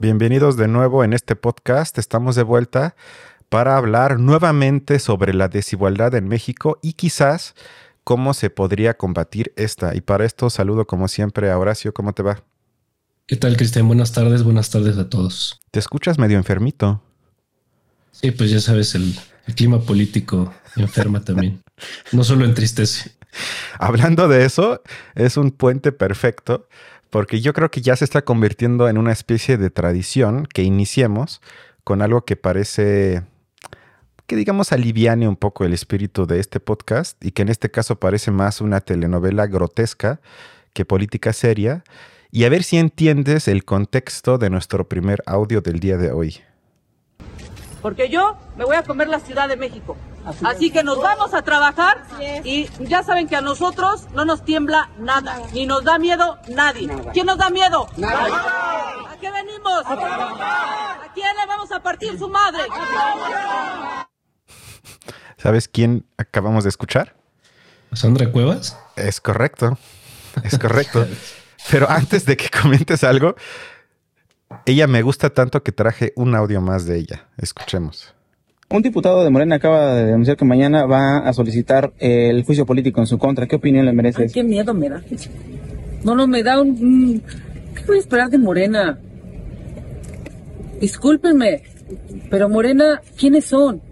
Bienvenidos de nuevo en este podcast. Estamos de vuelta para hablar nuevamente sobre la desigualdad en México y quizás cómo se podría combatir esta. Y para esto saludo como siempre a Horacio. ¿Cómo te va? ¿Qué tal, Cristian? Buenas tardes, buenas tardes a todos. Te escuchas medio enfermito. Sí, pues ya sabes, el, clima político enferma también. No solo entristece. Hablando de eso, es un puente perfecto porque yo creo que ya se está convirtiendo en una especie de tradición que iniciemos con algo que parece que digamos aliviane un poco el espíritu de este podcast y que en este caso parece más una telenovela grotesca que política seria y a ver si entiendes el contexto de nuestro primer audio del día de hoy. Porque yo me voy a comer la Ciudad de México. Así, que nos vamos a trabajar y ya saben que a nosotros no nos tiembla nada, ni nos da miedo nadie. ¿Quién nos da miedo? ¿A qué venimos? ¿A quién le vamos a partir su madre? ¿Sabes quién acabamos de escuchar? Sandra Cuevas. Es correcto, es correcto. Pero antes de que comentes algo, ella me gusta tanto que traje un audio más de ella. Escuchemos. Un diputado de Morena acaba de denunciar que mañana va a solicitar el juicio político en su contra. ¿Qué opinión le merece? qué miedo me da. No, no, me da un... ¿Qué voy a esperar de Morena? Discúlpenme, pero Morena, ¿quiénes son?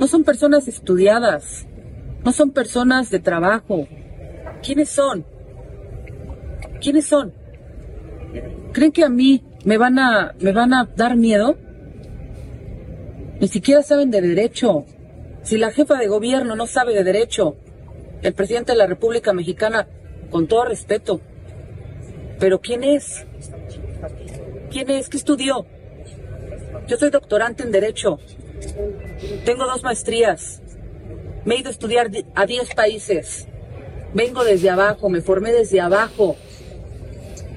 No son personas estudiadas, no son personas de trabajo. ¿Quiénes son? ¿Quiénes son? ¿Creen que a mí me van a, me van a dar miedo? Ni siquiera saben de derecho. Si la jefa de gobierno no sabe de derecho, el presidente de la República Mexicana, con todo respeto, pero ¿quién es? ¿Quién es? ¿Qué estudió? Yo soy doctorante en Derecho. Tengo dos maestrías. Me he ido a estudiar a 10 países. Vengo desde abajo, me formé desde abajo.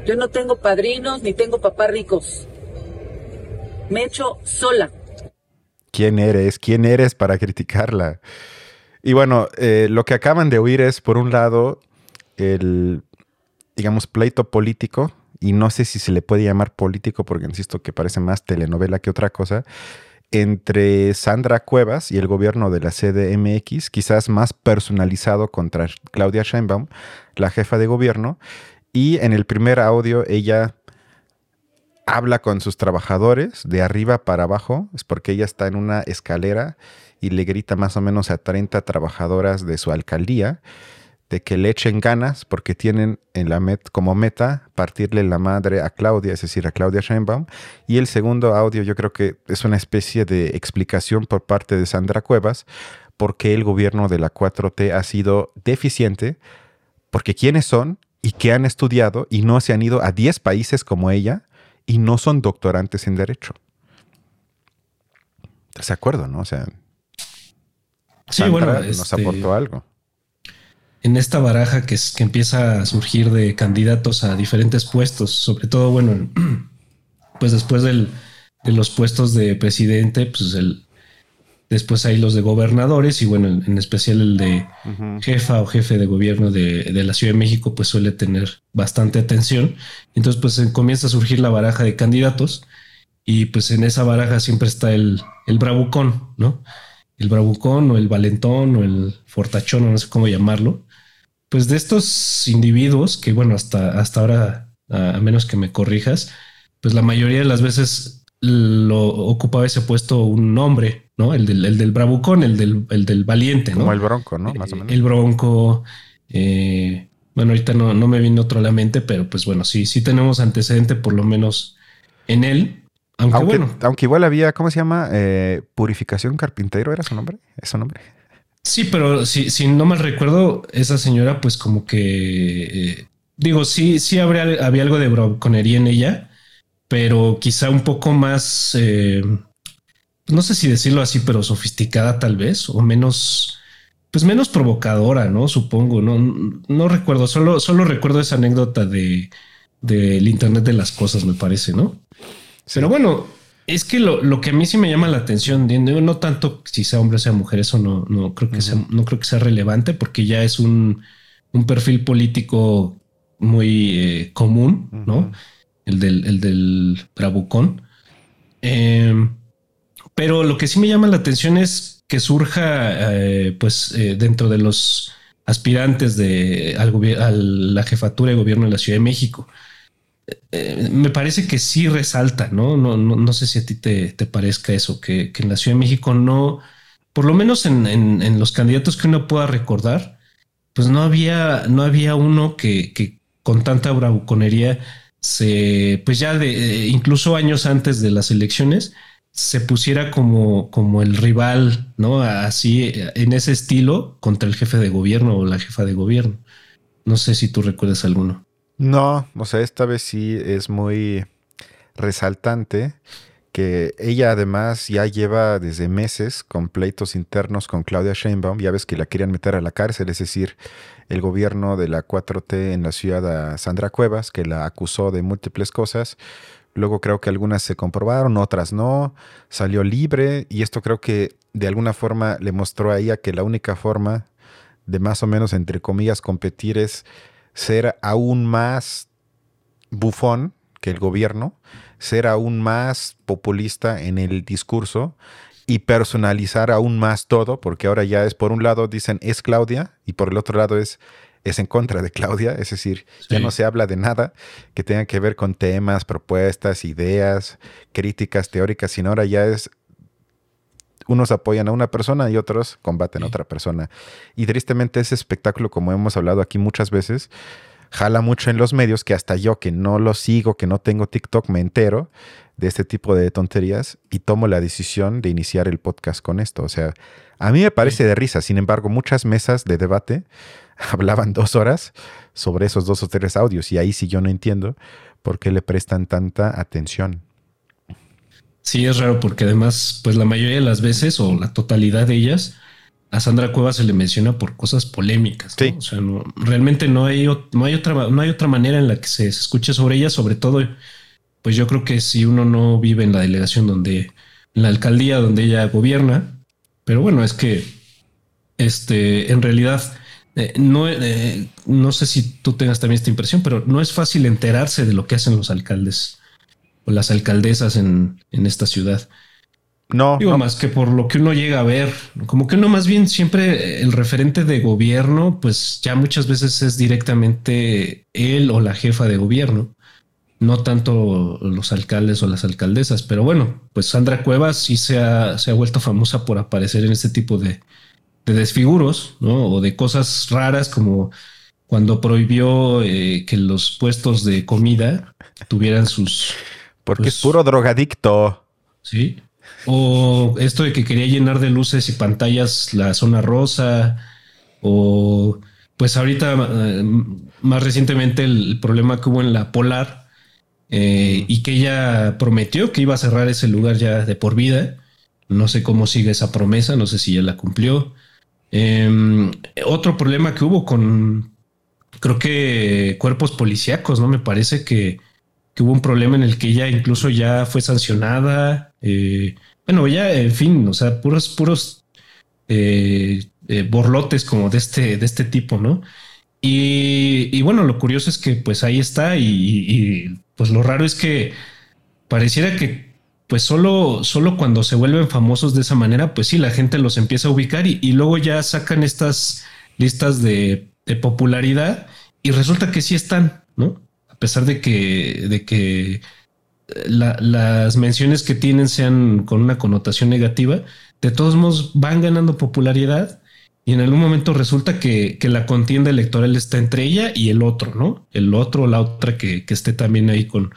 Yo no tengo padrinos ni tengo papás ricos. Me he hecho sola. ¿Quién eres? ¿Quién eres para criticarla? Y bueno, eh, lo que acaban de oír es, por un lado, el, digamos, pleito político, y no sé si se le puede llamar político porque insisto que parece más telenovela que otra cosa, entre Sandra Cuevas y el gobierno de la CDMX, quizás más personalizado contra Claudia Sheinbaum, la jefa de gobierno, y en el primer audio ella habla con sus trabajadores de arriba para abajo, es porque ella está en una escalera y le grita más o menos a 30 trabajadoras de su alcaldía de que le echen ganas porque tienen en la como meta partirle la madre a Claudia, es decir, a Claudia Sheinbaum. Y el segundo audio yo creo que es una especie de explicación por parte de Sandra Cuevas por qué el gobierno de la 4T ha sido deficiente, porque quiénes son y que han estudiado y no se han ido a 10 países como ella y no son doctorantes en derecho. ¿Estás de acuerdo, no? O sea, sí, bueno, nos este, aportó algo. En esta baraja que, que empieza a surgir de candidatos a diferentes puestos, sobre todo, bueno, pues después del, de los puestos de presidente, pues el, Después hay los de gobernadores y bueno, en, especial el de jefa o jefe de gobierno de, la Ciudad de México, pues suele tener bastante atención. Entonces, pues comienza a surgir la baraja de candidatos y pues en esa baraja siempre está el, el bravucón, ¿no? El bravucón o el valentón o el fortachón, no sé cómo llamarlo. Pues de estos individuos que, bueno, hasta, hasta ahora, a menos que me corrijas, pues la mayoría de las veces lo ocupaba ese puesto un hombre, ¿no? El del, el del bravucón, el del, el del valiente, ¿no? El bronco, ¿no? Más o menos. El bronco. Eh, bueno, ahorita no, no me viene otro a la mente, pero pues bueno, sí, sí tenemos antecedente por lo menos en él. Aunque, bueno. Aunque igual había, ¿cómo se llama? Eh, Purificación Carpintero, ¿era su nombre? ¿Es su nombre? Sí, pero si, si no mal recuerdo, esa señora, pues como que eh, digo, sí, sí habría, había algo de bronconería en ella pero quizá un poco más, eh, no sé si decirlo así, pero sofisticada tal vez, o menos, pues menos provocadora, ¿no? Supongo, no, no recuerdo, solo, solo recuerdo esa anécdota de del Internet de las cosas, me parece, ¿no? Pero bueno, es que lo, que a mí sí me llama la atención, no tanto si sea hombre o sea mujer, eso no, no creo que sea, no creo que sea relevante porque ya es un un perfil político muy eh, común, ¿no? El del, el del Bravucón. Em, pero lo que sí me llama la atención es que surja, eh, pues, eh, dentro de los aspirantes de, a la jefatura de gobierno de la Ciudad de México. me parece que sí resalta, ¿no? No, no, sé si a ti te, parezca eso, que, en la Ciudad de México no, por lo menos en, en, los candidatos que uno pueda recordar, pues no había, no había uno que, que con tanta bravuconería se, pues ya de, incluso años antes de las elecciones, se pusiera como, como el rival, ¿no? Así, en ese estilo, contra el jefe de gobierno o la jefa de gobierno. No sé si tú recuerdas alguno. No, o sea, esta vez sí es muy resaltante que ella además ya lleva desde meses con pleitos internos con Claudia Sheinbaum, ya ves que la querían meter a la cárcel, es decir, el gobierno de la 4T en la ciudad a Sandra Cuevas, que la acusó de múltiples cosas. Luego creo que algunas se comprobaron, otras no. Salió libre y esto creo que de alguna forma le mostró a ella que la única forma de más o menos, entre comillas, competir es ser aún más bufón que el gobierno, ser aún más populista en el discurso y personalizar aún más todo, porque ahora ya es por un lado dicen es Claudia y por el otro lado es es en contra de Claudia, es decir, ya no se habla de nada que tenga que ver con temas, propuestas, ideas, críticas teóricas, sino ahora ya es unos apoyan a una persona y otros combaten a otra persona. Y tristemente ese espectáculo, como hemos hablado aquí muchas veces, jala mucho en los medios que hasta yo que no lo sigo, que no tengo TikTok, me entero de este tipo de tonterías y tomo la decisión de iniciar el podcast con esto. O sea, a mí me parece de risa. Sin embargo, muchas mesas de debate hablaban dos horas sobre esos dos o tres audios y ahí sí yo no entiendo por qué le prestan tanta atención. Sí, es raro porque además, pues la mayoría de las veces o la totalidad de ellas, a Sandra Cuevas se le menciona por cosas polémicas. O sea, realmente no hay, no, hay otra, no hay otra manera en la que se escuche sobre ella, sobre todo pues yo creo que si uno no vive en la delegación donde, en la alcaldía donde ella gobierna, pero bueno, es que este, en realidad, eh, no, eh, no sé si tú tengas también esta impresión, pero no es fácil enterarse de lo que hacen los alcaldes o las alcaldesas en, en esta ciudad. No. Digo, más que por lo que uno llega a ver, como que uno más bien siempre el referente de gobierno, pues ya muchas veces es directamente él o la jefa de gobierno no tanto los alcaldes o las alcaldesas, pero bueno, pues Sandra Cuevas sí se ha, se ha vuelto famosa por aparecer en este tipo de, desfiguros, ¿no? O de cosas raras como cuando prohibió eh, que los puestos de comida tuvieran sus... Porque es pues, puro drogadicto. Sí. O esto de que quería llenar de luces y pantallas la zona rosa. O pues ahorita, eh, más recientemente, el problema que hubo en la Polar, eh, y que ella prometió que iba a cerrar ese lugar ya de por vida. No sé cómo sigue esa promesa, no sé si ya la cumplió. Em, otro problema que hubo con, creo que cuerpos policíacos, ¿no? Me parece que, hubo un problema en el que ella incluso ya fue sancionada. Eh, bueno, ya, en fin, o sea, puros, puros eh, borlotes como de este, de este tipo, ¿no? Y, bueno, lo curioso es que pues ahí está y, pues lo raro es que pareciera que pues solo, solo cuando se vuelven famosos de esa manera, pues sí, la gente los empieza a ubicar y, luego ya sacan estas listas de, popularidad y resulta que sí están, ¿no? A pesar de que, de que eh, las menciones que tienen sean con una connotación negativa, de todos modos van ganando popularidad y en algún momento resulta que, la contienda electoral está entre ella y el otro, ¿no? El otro o la otra que, esté también ahí con...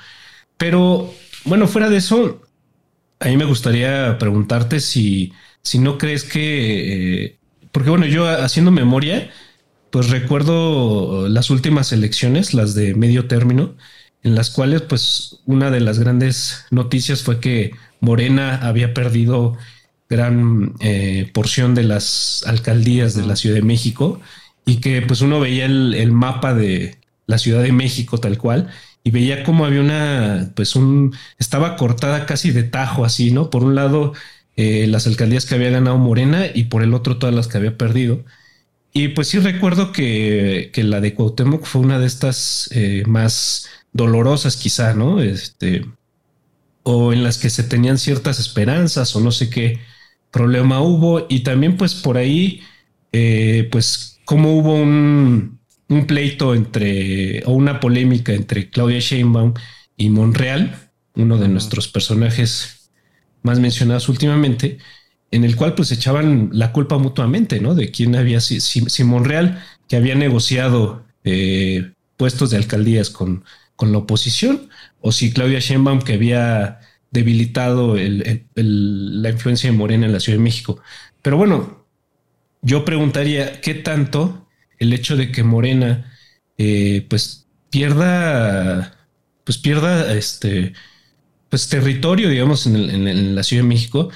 Pero bueno, fuera de eso, a mí me gustaría preguntarte si, si no crees que... Eh, porque bueno, yo haciendo memoria, pues recuerdo las últimas elecciones, las de medio término, en las cuales pues una de las grandes noticias fue que Morena había perdido gran eh, porción de las alcaldías de la Ciudad de México y que pues uno veía el, mapa de la Ciudad de México tal cual y veía como había una, pues un, estaba cortada casi de tajo así, ¿no? Por un lado eh, las alcaldías que había ganado Morena y por el otro todas las que había perdido. Y pues sí recuerdo que, la de Cuauhtémoc fue una de estas eh, más dolorosas quizá, ¿no? Este, o en las que se tenían ciertas esperanzas o no sé qué problema hubo. Y también pues por ahí, eh, pues como hubo un, un, pleito entre, o una polémica entre Claudia Sheinbaum y Monreal, uno de nuestros personajes más mencionados últimamente, en el cual pues echaban la culpa mutuamente, ¿no? De quién había, si, si, Monreal, que había negociado eh, puestos de alcaldías con, con la oposición, o si Claudia Sheinbaum, que había debilitado la influencia de Morena en la Ciudad de México. Pero bueno, yo preguntaría, ¿qué tanto el hecho de que Morena eh, pues pierda, pues pierda este, pues territorio, digamos, en, la Ciudad de México,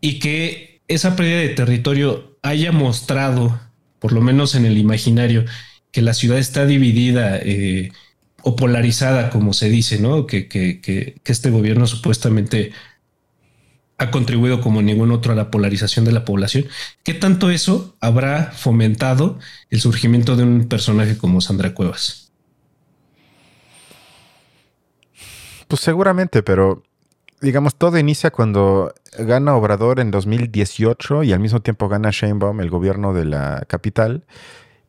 y que esa pérdida de territorio haya mostrado, por lo menos en el imaginario, que la ciudad está dividida eh, o polarizada, como se dice, ¿no? Que, que, este gobierno supuestamente ha contribuido como ningún otro a la polarización de la población. ¿Qué tanto eso habrá fomentado el surgimiento de un personaje como Sandra Cuevas? Pues seguramente, pero digamos, todo inicia cuando gana Obrador en 2018 y al mismo tiempo gana Sheinbaum el gobierno de la capital.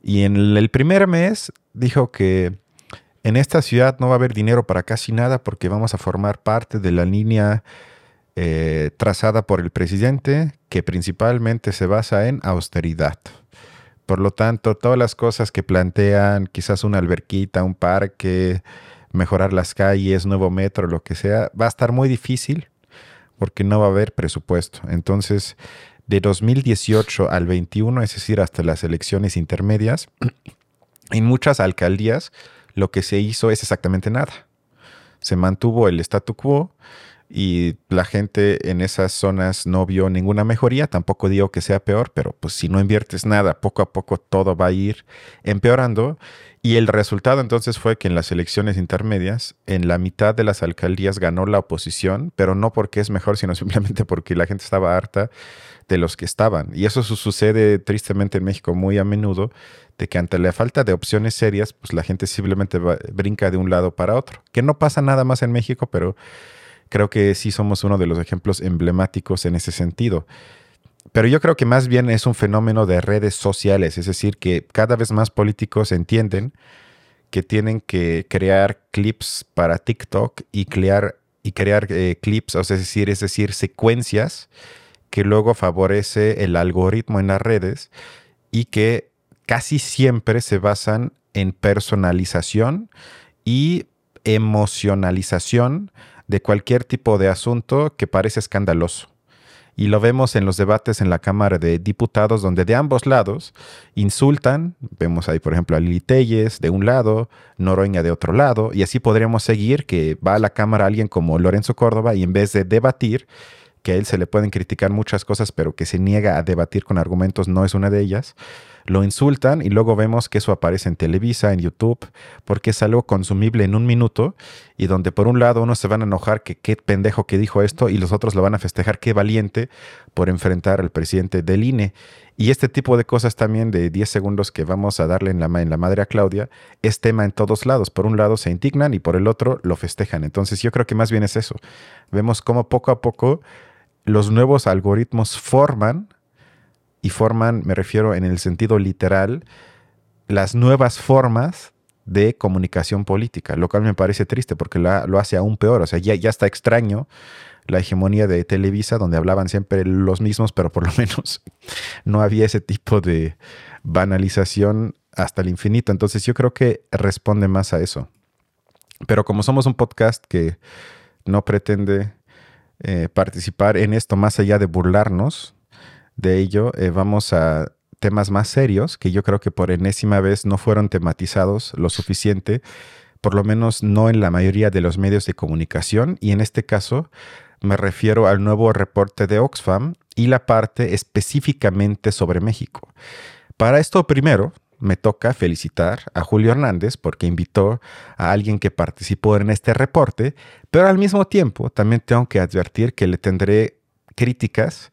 Y en el primer mes dijo que en esta ciudad no va a haber dinero para casi nada porque vamos a formar parte de la línea eh, trazada por el presidente que principalmente se basa en austeridad. Por lo tanto, todas las cosas que plantean, quizás una alberquita, un parque, mejorar las calles, nuevo metro, lo que sea, va a estar muy difícil porque no va a haber presupuesto. Entonces, de 2018 al 21, es decir, hasta las elecciones intermedias, en muchas alcaldías lo que se hizo es exactamente nada. Se mantuvo el statu quo y la gente en esas zonas no vio ninguna mejoría. Tampoco digo que sea peor, pero pues si no inviertes nada, poco a poco todo va a ir empeorando. Y el resultado entonces fue que en las elecciones intermedias, en la mitad de las alcaldías ganó la oposición, pero no porque es mejor, sino simplemente porque la gente estaba harta de los que estaban. Y eso sucede tristemente en México muy a menudo, de que ante la falta de opciones serias, pues la gente simplemente brinca de un lado para otro. Que no pasa nada más en México, pero creo que sí somos uno de los ejemplos emblemáticos en ese sentido. Pero yo creo que más bien es un fenómeno de redes sociales, es decir, que cada vez más políticos entienden que tienen que crear clips para TikTok y crear, y crear eh, clips, es decir, es decir, secuencias que luego favorece el algoritmo en las redes y que casi siempre se basan en personalización y emocionalización de cualquier tipo de asunto que parece escandaloso y lo vemos en los debates en la Cámara de Diputados, donde de ambos lados insultan. Vemos ahí, por ejemplo, a Lili Telles de un lado, Noroña de otro lado, y así podríamos seguir que va a la Cámara alguien como Lorenzo Córdoba y en vez de debatir, que a él se le pueden criticar muchas cosas, pero que se niega a debatir con argumentos no es una de ellas lo insultan y luego vemos que eso aparece en Televisa, en YouTube, porque es algo consumible en un minuto y donde por un lado unos se van a enojar que qué pendejo que dijo esto y los otros lo van a festejar qué valiente por enfrentar al presidente del INE. Y este tipo de cosas también de 10 segundos que vamos a darle en la, en la madre a Claudia es tema en todos lados. Por un lado se indignan y por el otro lo festejan. Entonces yo creo que más bien es eso. Vemos cómo poco a poco los nuevos algoritmos forman y forman, me refiero en el sentido literal, las nuevas formas de comunicación política, lo cual me parece triste porque lo hace aún peor. O sea, ya, ya está extraño la hegemonía de Televisa, donde hablaban siempre los mismos, pero por lo menos no había ese tipo de banalización hasta el infinito. Entonces yo creo que responde más a eso. Pero como somos un podcast que no pretende eh, participar en esto más allá de burlarnos, de ello, eh, vamos a temas más serios que yo creo que por enésima vez no fueron tematizados lo suficiente, por lo menos no en la mayoría de los medios de comunicación, y en este caso me refiero al nuevo reporte de Oxfam y la parte específicamente sobre México. Para esto primero, me toca felicitar a Julio Hernández porque invitó a alguien que participó en este reporte, pero al mismo tiempo también tengo que advertir que le tendré críticas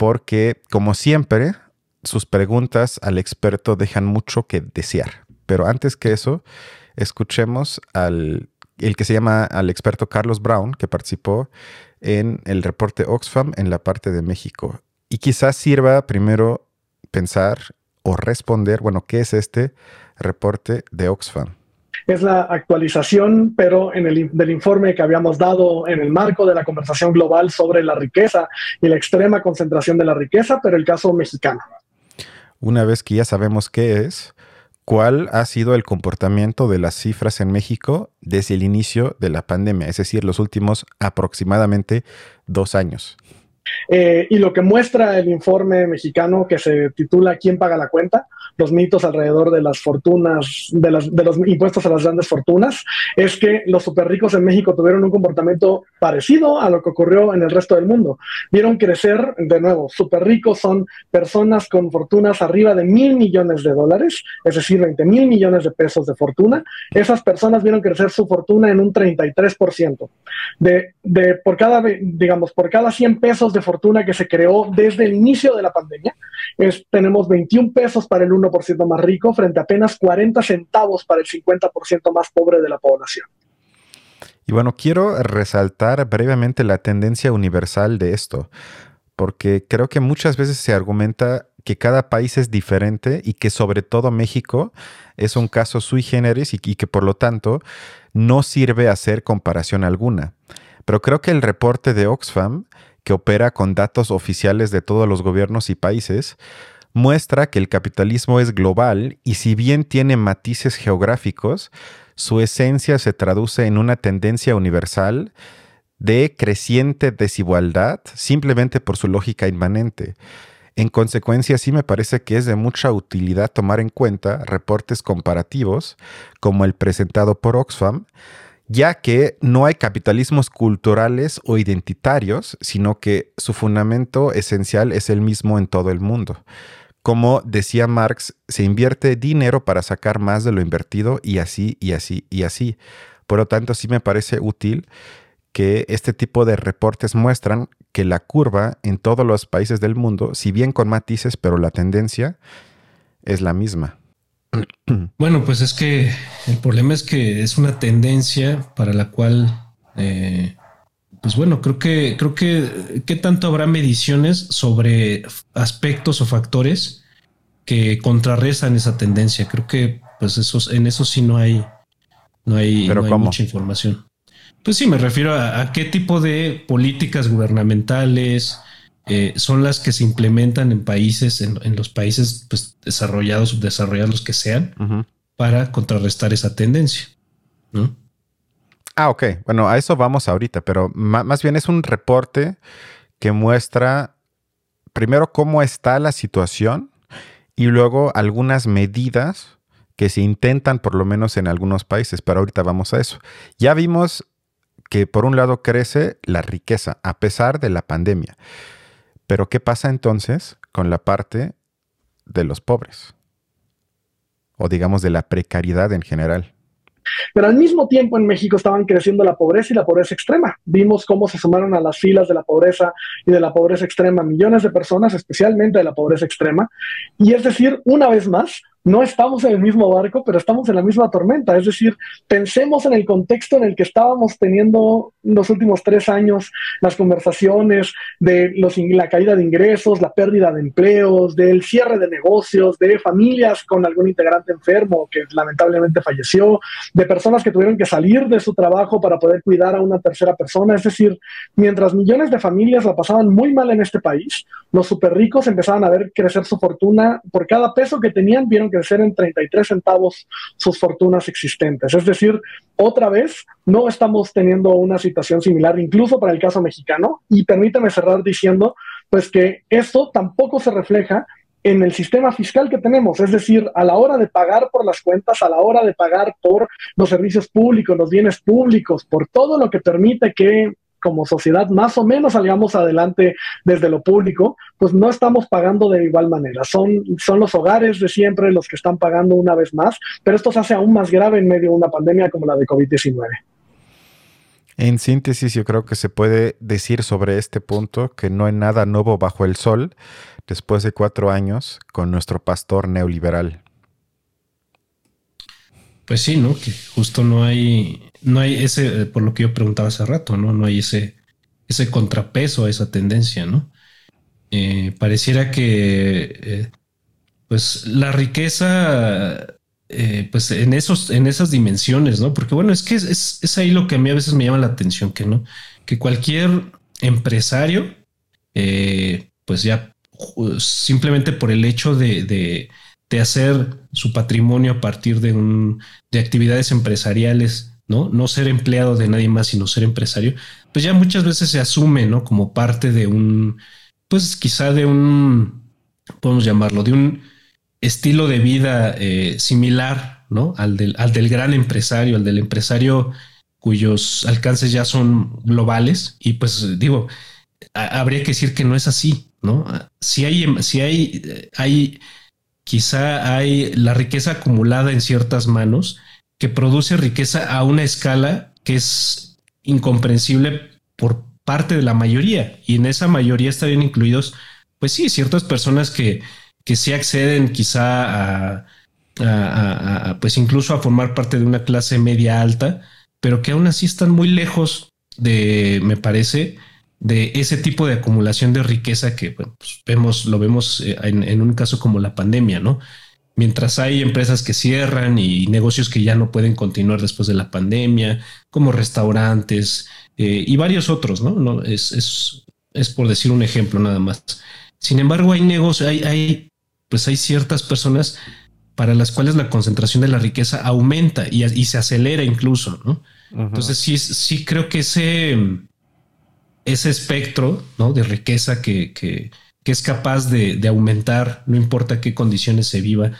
porque, como siempre, sus preguntas al experto dejan mucho que desear. Pero antes que eso, escuchemos al el que se llama al experto Carlos Brown, que participó en el reporte Oxfam en la parte de México. Y quizás sirva primero pensar o responder, bueno, ¿qué es este reporte de Oxfam? Es la actualización, pero en el, del informe que habíamos dado en el marco de la conversación global sobre la riqueza y la extrema concentración de la riqueza, pero el caso mexicano. Una vez que ya sabemos qué es, ¿cuál ha sido el comportamiento de las cifras en México desde el inicio de la pandemia? Es decir, los últimos aproximadamente dos años. Eh, y lo que muestra el informe mexicano que se titula ¿Quién paga la cuenta? los mitos alrededor de las fortunas, de, las, de los impuestos a las grandes fortunas, es que los super ricos en México tuvieron un comportamiento parecido a lo que ocurrió en el resto del mundo. Vieron crecer, de nuevo, super ricos son personas con fortunas arriba de mil millones de dólares, es decir, 20 mil millones de pesos de fortuna. Esas personas vieron crecer su fortuna en un 33%. De, de, por cada, digamos, por cada 100 pesos de fortuna que se creó desde el inicio de la pandemia, es, tenemos 21 pesos para el 1% más rico frente a apenas 40 centavos para el 50% más pobre de la población. Y bueno, quiero resaltar brevemente la tendencia universal de esto, porque creo que muchas veces se argumenta que cada país es diferente y que sobre todo México es un caso sui generis y, que por lo tanto no sirve hacer comparación alguna. Pero creo que el reporte de Oxfam, que opera con datos oficiales de todos los gobiernos y países, muestra que el capitalismo es global y si bien tiene matices geográficos, su esencia se traduce en una tendencia universal de creciente desigualdad simplemente por su lógica inmanente. En consecuencia, sí me parece que es de mucha utilidad tomar en cuenta reportes comparativos como el presentado por Oxfam, ya que no hay capitalismos culturales o identitarios, sino que su fundamento esencial es el mismo en todo el mundo. Como decía Marx, se invierte dinero para sacar más de lo invertido y así, y así, y así. Por lo tanto, sí me parece útil que este tipo de reportes muestran que la curva en todos los países del mundo, si bien con matices, pero la tendencia es la misma. Bueno, pues es que el problema es que es una tendencia para la cual, eh, pues bueno, creo que, creo que, ¿qué tanto habrá mediciones sobre aspectos o factores que contrarrestan esa tendencia? Creo que, pues eso, en eso sí no hay, no hay, no hay mucha información. Pues sí, me refiero a, qué tipo de políticas gubernamentales eh, son las que se implementan en países, en, los países pues, desarrollados, subdesarrollados, los que sean, para contrarrestar esa tendencia. Ah, ok. Bueno, a eso vamos ahorita, pero más bien es un reporte que muestra primero cómo está la situación y luego algunas medidas que se intentan por lo menos en algunos países, pero ahorita vamos a eso. Ya vimos que por un lado crece la riqueza a pesar de la pandemia. Pero ¿qué pasa entonces con la parte de los pobres? O digamos de la precariedad en general. Pero al mismo tiempo en México estaban creciendo la pobreza y la pobreza extrema. Vimos cómo se sumaron a las filas de la pobreza y de la pobreza extrema millones de personas, especialmente de la pobreza extrema. Y es decir, una vez más, no estamos en el mismo barco, pero estamos en la misma tormenta. Es decir, pensemos en el contexto en el que estábamos teniendo los últimos tres años las conversaciones de la caída de ingresos, la pérdida de empleos, del cierre de negocios, de familias con algún integrante enfermo que lamentablemente falleció, de personas que tuvieron que salir de su trabajo para poder cuidar a una tercera persona. Es decir, mientras millones de familias la pasaban muy mal en este país, los super ricos empezaban a ver crecer su fortuna por cada peso que tenían, vieron crecer en 33 centavos sus fortunas existentes. Es decir, otra vez no estamos teniendo una situación similar, incluso para el caso mexicano. Y permítame cerrar diciendo, pues que esto tampoco se refleja en el sistema fiscal que tenemos, es decir, a la hora de pagar por las cuentas, a la hora de pagar por los servicios públicos, los bienes públicos, por todo lo que permite que como sociedad más o menos salgamos adelante desde lo público, pues no estamos pagando de igual manera. Son, son los hogares de siempre los que están pagando una vez más, pero esto se hace aún más grave en medio de una pandemia como la de COVID-19. En síntesis, yo creo que se puede decir sobre este punto que no hay nada nuevo bajo el sol. después de cuatro años con nuestro pastor neoliberal. Pues sí, ¿no? Que justo no hay, no hay ese, por lo que yo preguntaba hace rato, ¿no? No hay ese, ese contrapeso a esa tendencia, ¿no? Eh, pareciera que, eh, pues, la riqueza, eh, pues, en esos, en esas dimensiones, ¿no? Porque bueno, es que es, es, ahí lo que a mí a veces me llama la atención, que no, que cualquier empresario, pues ya simplemente por el hecho de de hacer su patrimonio a partir de, un, de actividades empresariales, ¿no? No ser empleado de nadie más, sino ser empresario, pues ya muchas veces se asume, ¿no? Como parte de un, pues quizá de un, podemos llamarlo, de un estilo de vida eh, similar, ¿no? Al del, al del gran empresario, al del empresario cuyos alcances ya son globales. Y pues digo, habría que decir que no es así, ¿no? Si hay, si hay, eh, hay quizá hay la riqueza acumulada en ciertas manos que produce riqueza a una escala que es incomprensible por parte de la mayoría. Y en esa mayoría estarían incluidos, pues sí, ciertas personas que, que sí acceden quizá a, pues incluso a formar parte de una clase media alta, pero que aún así están muy lejos de, me parece, de ese tipo de acumulación de riqueza que pues vemos, lo vemos eh, en, un caso como la pandemia, ¿no? Mientras hay empresas que cierran y negocios que ya no pueden continuar después de la pandemia, como restaurantes eh, y varios otros, ¿no? no es, es, es, por decir un ejemplo nada más. Sin embargo, hay negocios, hay, hay, pues hay ciertas personas para las cuales la concentración de la riqueza aumenta y, y se acelera incluso, ¿no? Entonces sí, sí creo que ese ese espectro ¿no? de riqueza que, que, es capaz de, aumentar, no importa qué condiciones se viva,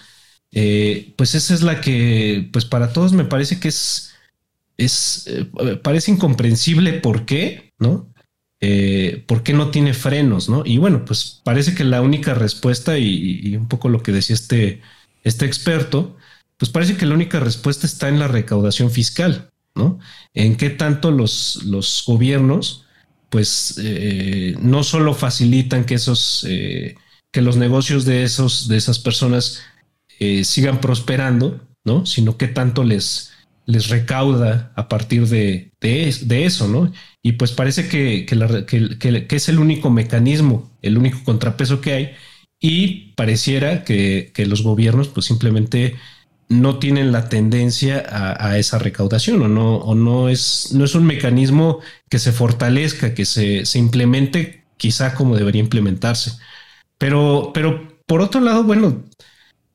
eh, pues esa es la que, pues para todos me parece que es, es eh, parece incomprensible por qué, ¿no? Eh, ¿Por qué no tiene frenos, no? Y bueno, pues parece que la única respuesta y, un poco lo que decía este, este experto, pues parece que la única respuesta está en la recaudación fiscal, ¿no? En qué tanto los, los gobiernos pues no solo facilitan que esos, que los negocios de esos, de esas personas eh, sigan prosperando, ¿no? Sino que tanto les, les recauda a partir de, de, eso, ¿no? Y pues parece que, que, es el único mecanismo, el único contrapeso que hay, y pareciera que, los gobiernos pues simplemente no tienen la tendencia a, esa recaudación o no, o no es, no es un mecanismo que se fortalezca, que se, se, implemente quizá como debería implementarse. Pero, pero por otro lado, bueno,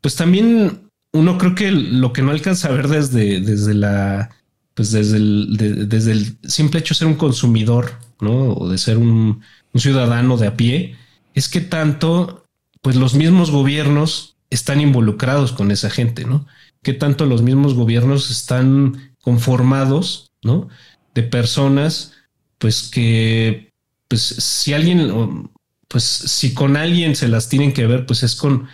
pues también uno creo que lo que no alcanza a ver desde, desde la, pues desde el, desde el simple hecho de ser un consumidor, ¿no? O de ser un, un ciudadano de a pie, es que tanto, pues los mismos gobiernos están involucrados con esa gente, ¿no? qué tanto los mismos gobiernos están conformados, ¿no? De personas, pues que, pues si alguien, pues si con alguien se las tienen que ver, pues es con,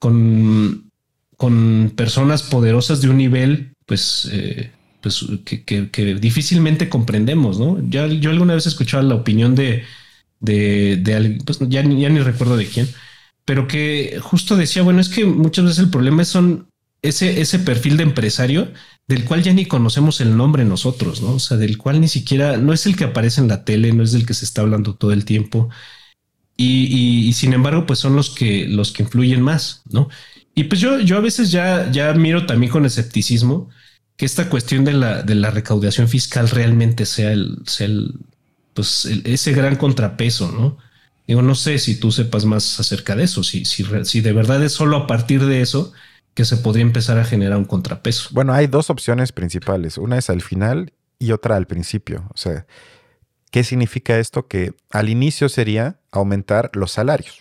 con, con personas poderosas de un nivel, pues, eh, pues que, difícilmente comprendemos, ¿no? Ya, yo alguna vez escuchaba la opinión de, de, de pues ya, ya ni recuerdo de quién, pero que justo decía, bueno, es que muchas veces el problema son ese, ese perfil de empresario del cual ya ni conocemos el nombre nosotros, ¿no? O sea, del cual ni siquiera, no es el que aparece en la tele, no es del que se está hablando todo el tiempo. Y, sin embargo, pues son los que, los que influyen más, ¿no? Y pues yo, yo a veces ya, ya miro también con escepticismo que esta cuestión de la, de la recaudación fiscal realmente sea el, sea pues ese gran contrapeso, ¿no? Digo, no sé si tú sepas más acerca de eso, si, si, si de verdad es solo a partir de eso que se podría empezar a generar un contrapeso. Bueno, hay dos opciones principales. Una es al final y otra al principio. O sea, ¿qué significa esto? Que al inicio sería aumentar los salarios.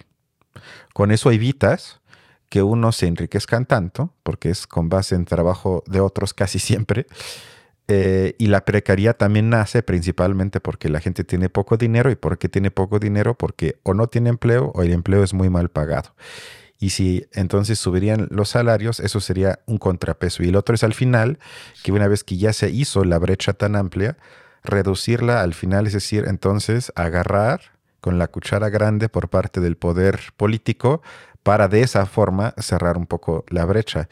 Con eso evitas que uno se enriquezcan tanto, porque es con base en trabajo de otros casi siempre. Eh, y la precariedad también nace principalmente porque la gente tiene poco dinero. ¿Y por qué tiene poco dinero? Porque o no tiene empleo o el empleo es muy mal pagado. Y si entonces subirían los salarios, eso sería un contrapeso. Y el otro es al final, que una vez que ya se hizo la brecha tan amplia, reducirla al final, es decir, entonces agarrar con la cuchara grande por parte del poder político para de esa forma cerrar un poco la brecha.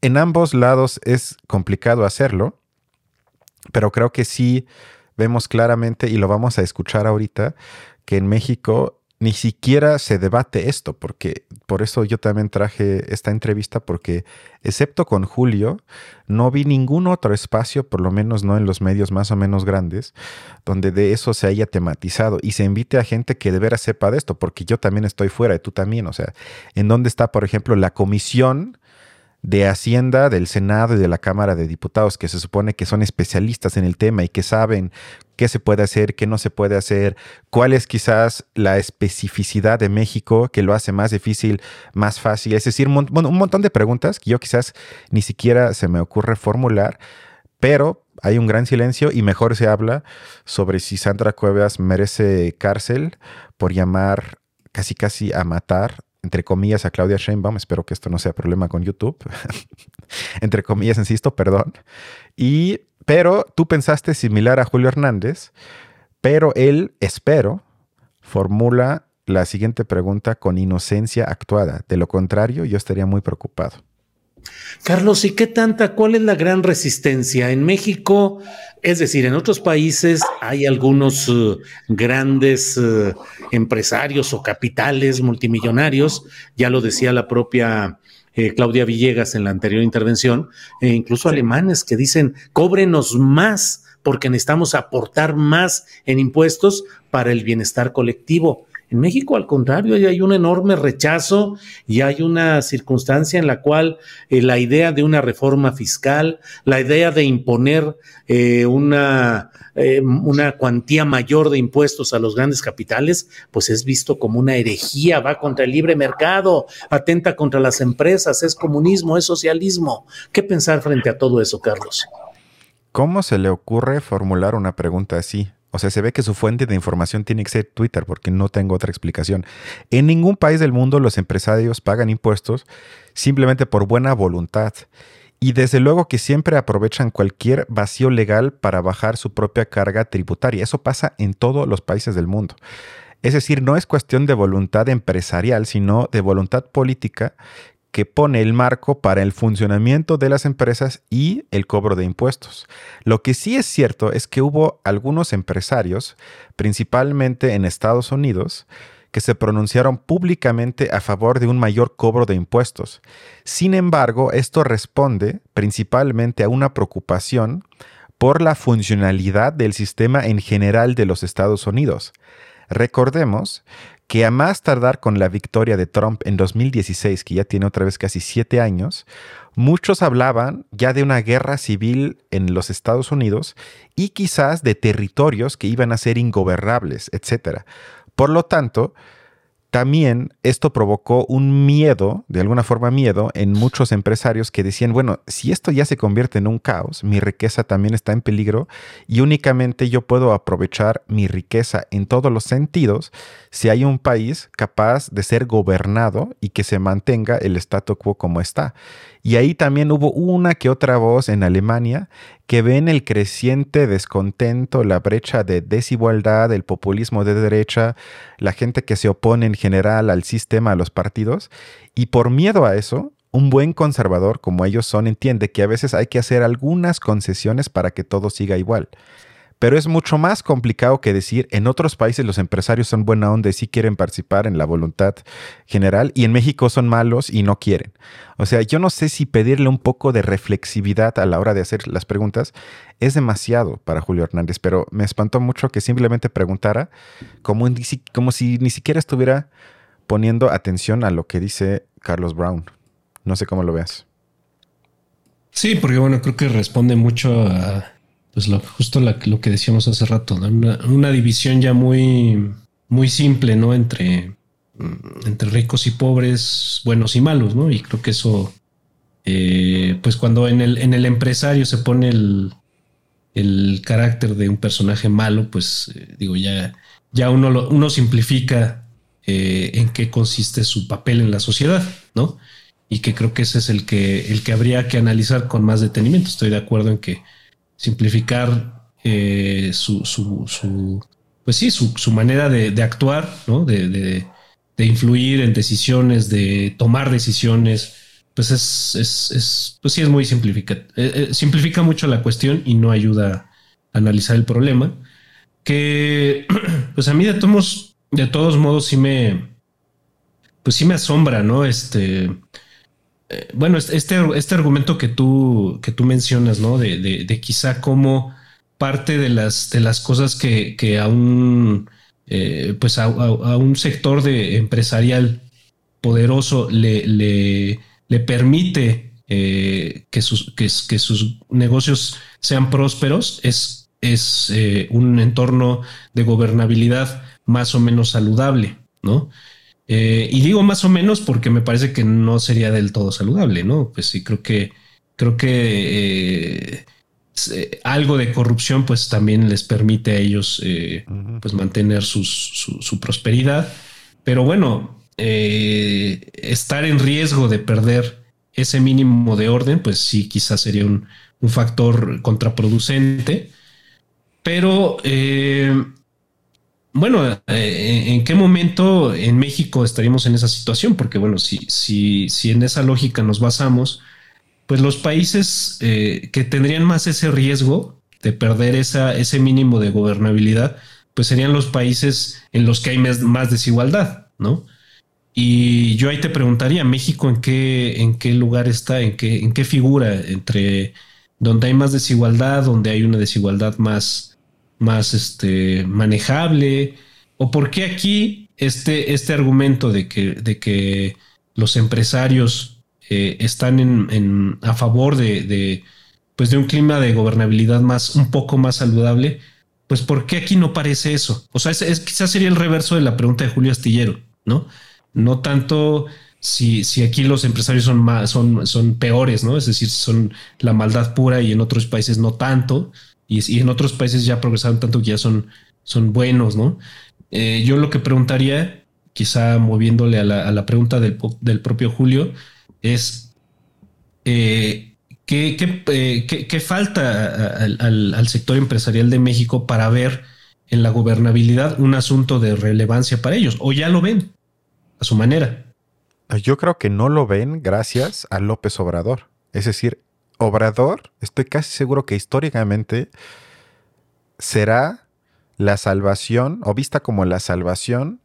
En ambos lados es complicado hacerlo, pero creo que sí vemos claramente, y lo vamos a escuchar ahorita, que en México ni siquiera se debate esto, porque por eso yo también traje esta entrevista, porque excepto con Julio, no vi ningún otro espacio, por lo menos no en los medios más o menos grandes, donde de eso se haya tematizado. Y se invite a gente que de veras sepa de esto, porque yo también estoy fuera y tú también, o sea, en dónde está, por ejemplo, la comisión de Hacienda, del Senado y de la Cámara de Diputados, que se supone que son especialistas en el tema y que saben qué se puede hacer, qué no se puede hacer, cuál es quizás la especificidad de México que lo hace más difícil, más fácil. Es decir, un, montón de preguntas que yo quizás ni siquiera se me ocurre formular, pero hay un gran silencio y mejor se habla sobre si Sandra Cuevas merece cárcel por llamar casi casi a matar entre comillas, a Claudia Sheinbaum. Espero que esto no sea problema con YouTube. entre comillas, insisto, perdón. Y, pero tú pensaste similar a Julio Hernández, pero él, espero, formula la siguiente pregunta con inocencia actuada. De lo contrario, yo estaría muy preocupado. Carlos, ¿y qué tanta, cuál es la gran resistencia? En México, es decir, en otros países hay algunos uh, grandes uh, empresarios o capitales multimillonarios, ya lo decía la propia eh, Claudia Villegas en la anterior intervención, e incluso alemanes que dicen, cóbrenos más porque necesitamos aportar más en impuestos para el bienestar colectivo. En México, al contrario, hay un enorme rechazo y hay una circunstancia en la cual eh, la idea de una reforma fiscal, la idea de imponer eh, una, eh, una cuantía mayor de impuestos a los grandes capitales, pues es visto como una herejía, va contra el libre mercado, atenta contra las empresas, es comunismo, es socialismo. ¿Qué pensar frente a todo eso, Carlos? ¿Cómo se le ocurre formular una pregunta así? O sea, se ve que su fuente de información tiene que ser Twitter porque no tengo otra explicación. En ningún país del mundo los empresarios pagan impuestos simplemente por buena voluntad. Y desde luego que siempre aprovechan cualquier vacío legal para bajar su propia carga tributaria. Eso pasa en todos los países del mundo. Es decir, no es cuestión de voluntad empresarial, sino de voluntad política que pone el marco para el funcionamiento de las empresas y el cobro de impuestos. Lo que sí es cierto es que hubo algunos empresarios, principalmente en Estados Unidos, que se pronunciaron públicamente a favor de un mayor cobro de impuestos. Sin embargo, esto responde principalmente a una preocupación por la funcionalidad del sistema en general de los Estados Unidos. Recordemos que a más tardar con la victoria de Trump en 2016, que ya tiene otra vez casi siete años, muchos hablaban ya de una guerra civil en los Estados Unidos y quizás de territorios que iban a ser ingobernables, etc. Por lo tanto, también esto provocó un miedo, de alguna forma miedo, en muchos empresarios que decían, bueno, si esto ya se convierte en un caos, mi riqueza también está en peligro y únicamente yo puedo aprovechar mi riqueza en todos los sentidos si hay un país capaz de ser gobernado y que se mantenga el statu quo como está. Y ahí también hubo una que otra voz en Alemania que ven el creciente descontento, la brecha de desigualdad, el populismo de derecha, la gente que se opone en general al sistema, a los partidos, y por miedo a eso, un buen conservador como ellos son entiende que a veces hay que hacer algunas concesiones para que todo siga igual. Pero es mucho más complicado que decir, en otros países los empresarios son buena onda y sí quieren participar en la voluntad general y en México son malos y no quieren. O sea, yo no sé si pedirle un poco de reflexividad a la hora de hacer las preguntas es demasiado para Julio Hernández, pero me espantó mucho que simplemente preguntara como, como si ni siquiera estuviera poniendo atención a lo que dice Carlos Brown. No sé cómo lo veas. Sí, porque bueno, creo que responde mucho a pues lo, justo lo que decíamos hace rato, una, división ya muy, muy simple, ¿no? Entre, mm, entre ricos y pobres, buenos y malos, ¿no? Y creo que eso, eh, pues cuando en el, en el empresario se pone el, el carácter de un personaje malo, pues eh, digo, ya, ya uno, uno simplifica eh, en qué consiste su papel en la sociedad, ¿no? Y que creo que ese es el que, el que habría que analizar con más detenimiento. Estoy de acuerdo en que simplificar eh, su, pues sí, su, manera de, actuar, ¿no? De, influir en decisiones, de tomar decisiones, pues es, pues sí es muy simplifica, eh, eh, simplifica mucho la cuestión y no ayuda a analizar el problema. Que, pues a mí de todos, de todos modos sí me, pues sí me asombra, ¿no? Este, eh, bueno, este, este argumento que tú, que tú mencionas, ¿no? De, de, quizá cómo parte de las, de las cosas que, que a un, eh, pues a, un sector de empresarial poderoso le, le, permite eh, que, sus, que, sus negocios sean prósperos es, es un entorno de gobernabilidad más o menos saludable, ¿no? Eh, y digo más o menos porque me parece que no sería del todo saludable, ¿no? Pues sí, creo que, creo que eh, algo de corrupción pues también les permite a ellos eh, pues mantener su, prosperidad. Pero bueno, estar en riesgo de perder ese mínimo de orden, pues sí, quizás sería un, un factor contraproducente. Pero bueno, eh, ¿en qué momento en México estaríamos en esa situación? Porque bueno, si, si, si en esa lógica nos basamos, pues los países eh, que tendrían más ese riesgo de perder esa, ese mínimo de gobernabilidad, pues serían los países en los que hay más, desigualdad, ¿no? Y yo ahí te preguntaría, ¿México en qué, en qué lugar está, en qué, en qué figura entre donde hay más desigualdad, donde hay una desigualdad más, más este, manejable? ¿O por qué aquí este, este argumento de que, de que los empresarios eh, están en, a favor de, pues de un clima de gobernabilidad más, un poco más saludable? Pues ¿por qué aquí no parece eso? O sea, es, quizás sería el reverso de la pregunta de Julio Astillero, ¿no? No tanto si, si aquí los empresarios son, más, son, son peores, ¿no? Es decir, son la maldad pura y en otros países no tanto, y, en otros países ya progresaron tanto que ya son, son buenos, ¿no? Eh, yo lo que preguntaría, quizá moviéndole a la, pregunta del, propio Julio, es eh, eh, ¿qué, falta al, sector empresarial de México para ver en la gobernabilidad un asunto de relevancia para ellos? ¿O ya lo ven a su manera? Yo creo que no lo ven gracias a López Obrador. Es decir, Obrador, estoy casi seguro que históricamente será la salvación o vista como la salvación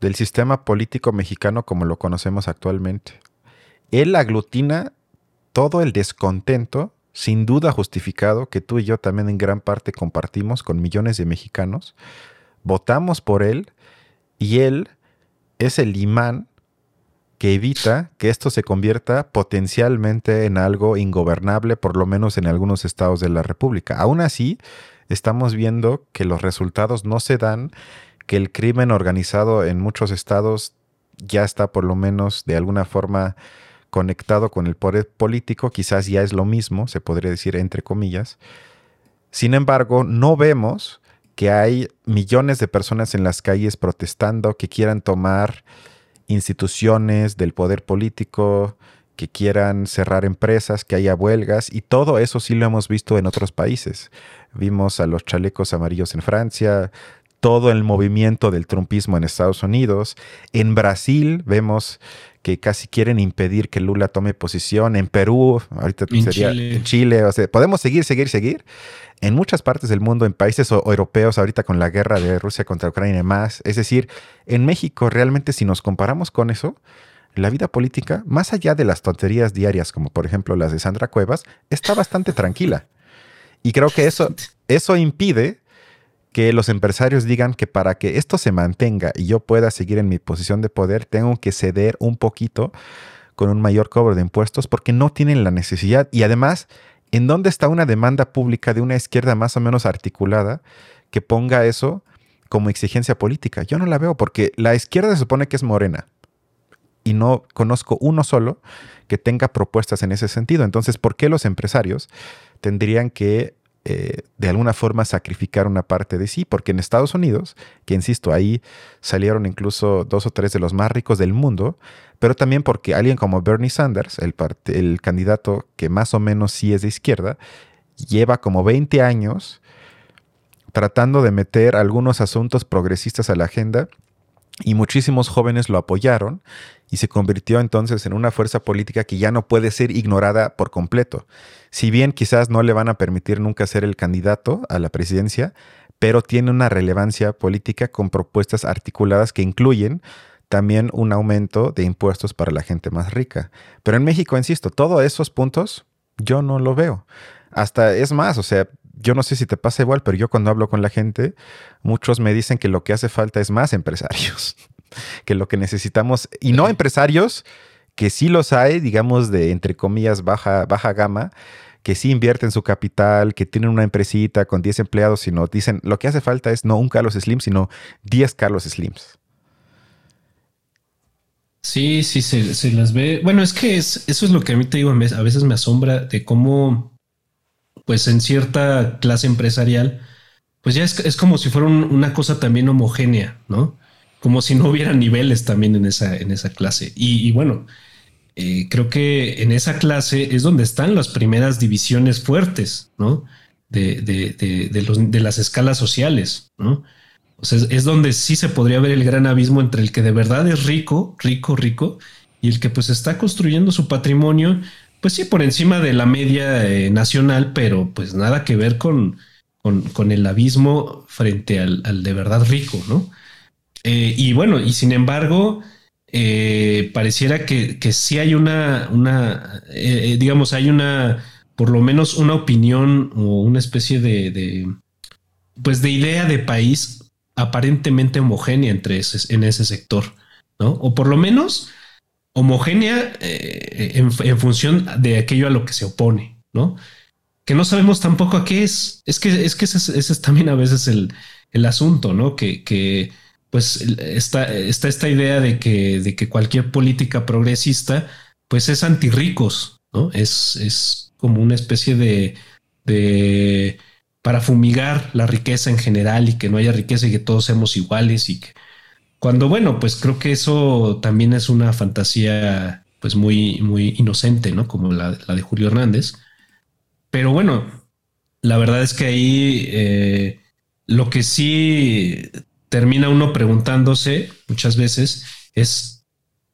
del sistema político mexicano como lo conocemos actualmente. Él aglutina todo el descontento, sin duda justificado, que tú y yo también en gran parte compartimos con millones de mexicanos. Votamos por él y él es el imán que evita que esto se convierta potencialmente en algo ingobernable, por lo menos en algunos estados de la República. Aún así, estamos viendo que los resultados no se dan, que el crimen organizado en muchos estados ya está por lo menos de alguna forma conectado con el poder político, quizás ya es lo mismo, se podría decir entre comillas. Sin embargo, no vemos que hay millones de personas en las calles protestando que quieran tomar instituciones del poder político que quieran cerrar empresas, que haya huelgas, y todo eso sí lo hemos visto en otros países. Vimos a los chalecos amarillos en Francia, todo el movimiento del trumpismo en Estados Unidos. En Brasil vemos que casi quieren impedir que Lula tome posición. En Perú, ahorita sería en Chile. O sea, podemos seguir, seguir, seguir. En muchas partes del mundo, en países europeos, ahorita con la guerra de Rusia contra Ucrania y más. Es decir, en México, realmente, si nos comparamos con eso, la vida política, más allá de las tonterías diarias, como por ejemplo las de Sandra Cuevas, está bastante tranquila. Y creo que eso, eso impide que los empresarios digan que para que esto se mantenga y yo pueda seguir en mi posición de poder, tengo que ceder un poquito con un mayor cobro de impuestos porque no tienen la necesidad. Y además, ¿en dónde está una demanda pública de una izquierda más o menos articulada que ponga eso como exigencia política? Yo no la veo porque la izquierda se supone que es morena y no conozco uno solo que tenga propuestas en ese sentido. Entonces, ¿por qué los empresarios tendrían que eh, de alguna forma sacrificar una parte de sí, porque en Estados Unidos, que insisto, ahí salieron incluso dos o tres de los más ricos del mundo, pero también porque alguien como Bernie Sanders, el, el candidato que más o menos sí es de izquierda, lleva como 20 años tratando de meter algunos asuntos progresistas a la agenda y muchísimos jóvenes lo apoyaron y se convirtió entonces en una fuerza política que ya no puede ser ignorada por completo. Si bien quizás no le van a permitir nunca ser el candidato a la presidencia, pero tiene una relevancia política con propuestas articuladas que incluyen también un aumento de impuestos para la gente más rica. Pero en México, insisto, todos esos puntos yo no lo veo. Hasta es más, o sea, yo no sé si te pasa igual, pero yo cuando hablo con la gente, muchos me dicen que lo que hace falta es más empresarios, que lo que necesitamos, y no empresarios, que sí los hay, digamos, de entre comillas baja, baja gama, que sí invierten su capital, que tienen una empresita con 10 empleados, sino dicen, lo que hace falta es no un Carlos Slim, sino 10 Carlos Slims. Sí, sí, se, las ve. Bueno, es que es, eso es lo que a mí te digo, a veces me asombra de cómo pues en cierta clase empresarial, pues ya es, como si fuera una cosa también homogénea, ¿no? Como si no hubiera niveles también en esa, en esa clase. Y, bueno, eh, creo que en esa clase es donde están las primeras divisiones fuertes, ¿no? De, de, las escalas sociales, ¿no? Sea, es, donde sí se podría ver el gran abismo entre el que de verdad es rico, rico, rico, y el que pues está construyendo su patrimonio pues sí, por encima de la media eh, nacional, pero pues nada que ver con, con, el abismo frente al, de verdad rico, ¿no? Eh, y bueno, y sin embargo, eh, pareciera que, que, sí hay una, una digamos, hay una, por lo menos una opinión o una especie de, de pues de idea de país aparentemente homogénea entre ese, en ese sector, ¿no? O por lo menos homogénea eh, en, función de aquello a lo que se opone, ¿no? Que no sabemos tampoco a qué es. Es que, es que ese, es también a veces el, asunto, ¿no? Que, pues está, está, esta idea de que, de que cualquier política progresista pues es antirricos, ¿no? Es, es como una especie de, de para fumigar la riqueza en general y que no haya riqueza y que todos seamos iguales y que cuando, bueno, pues creo que eso también es una fantasía pues muy, muy inocente, ¿no? Como la, de Julio Hernández. Pero bueno, la verdad es que ahí eh, lo que sí termina uno preguntándose muchas veces es,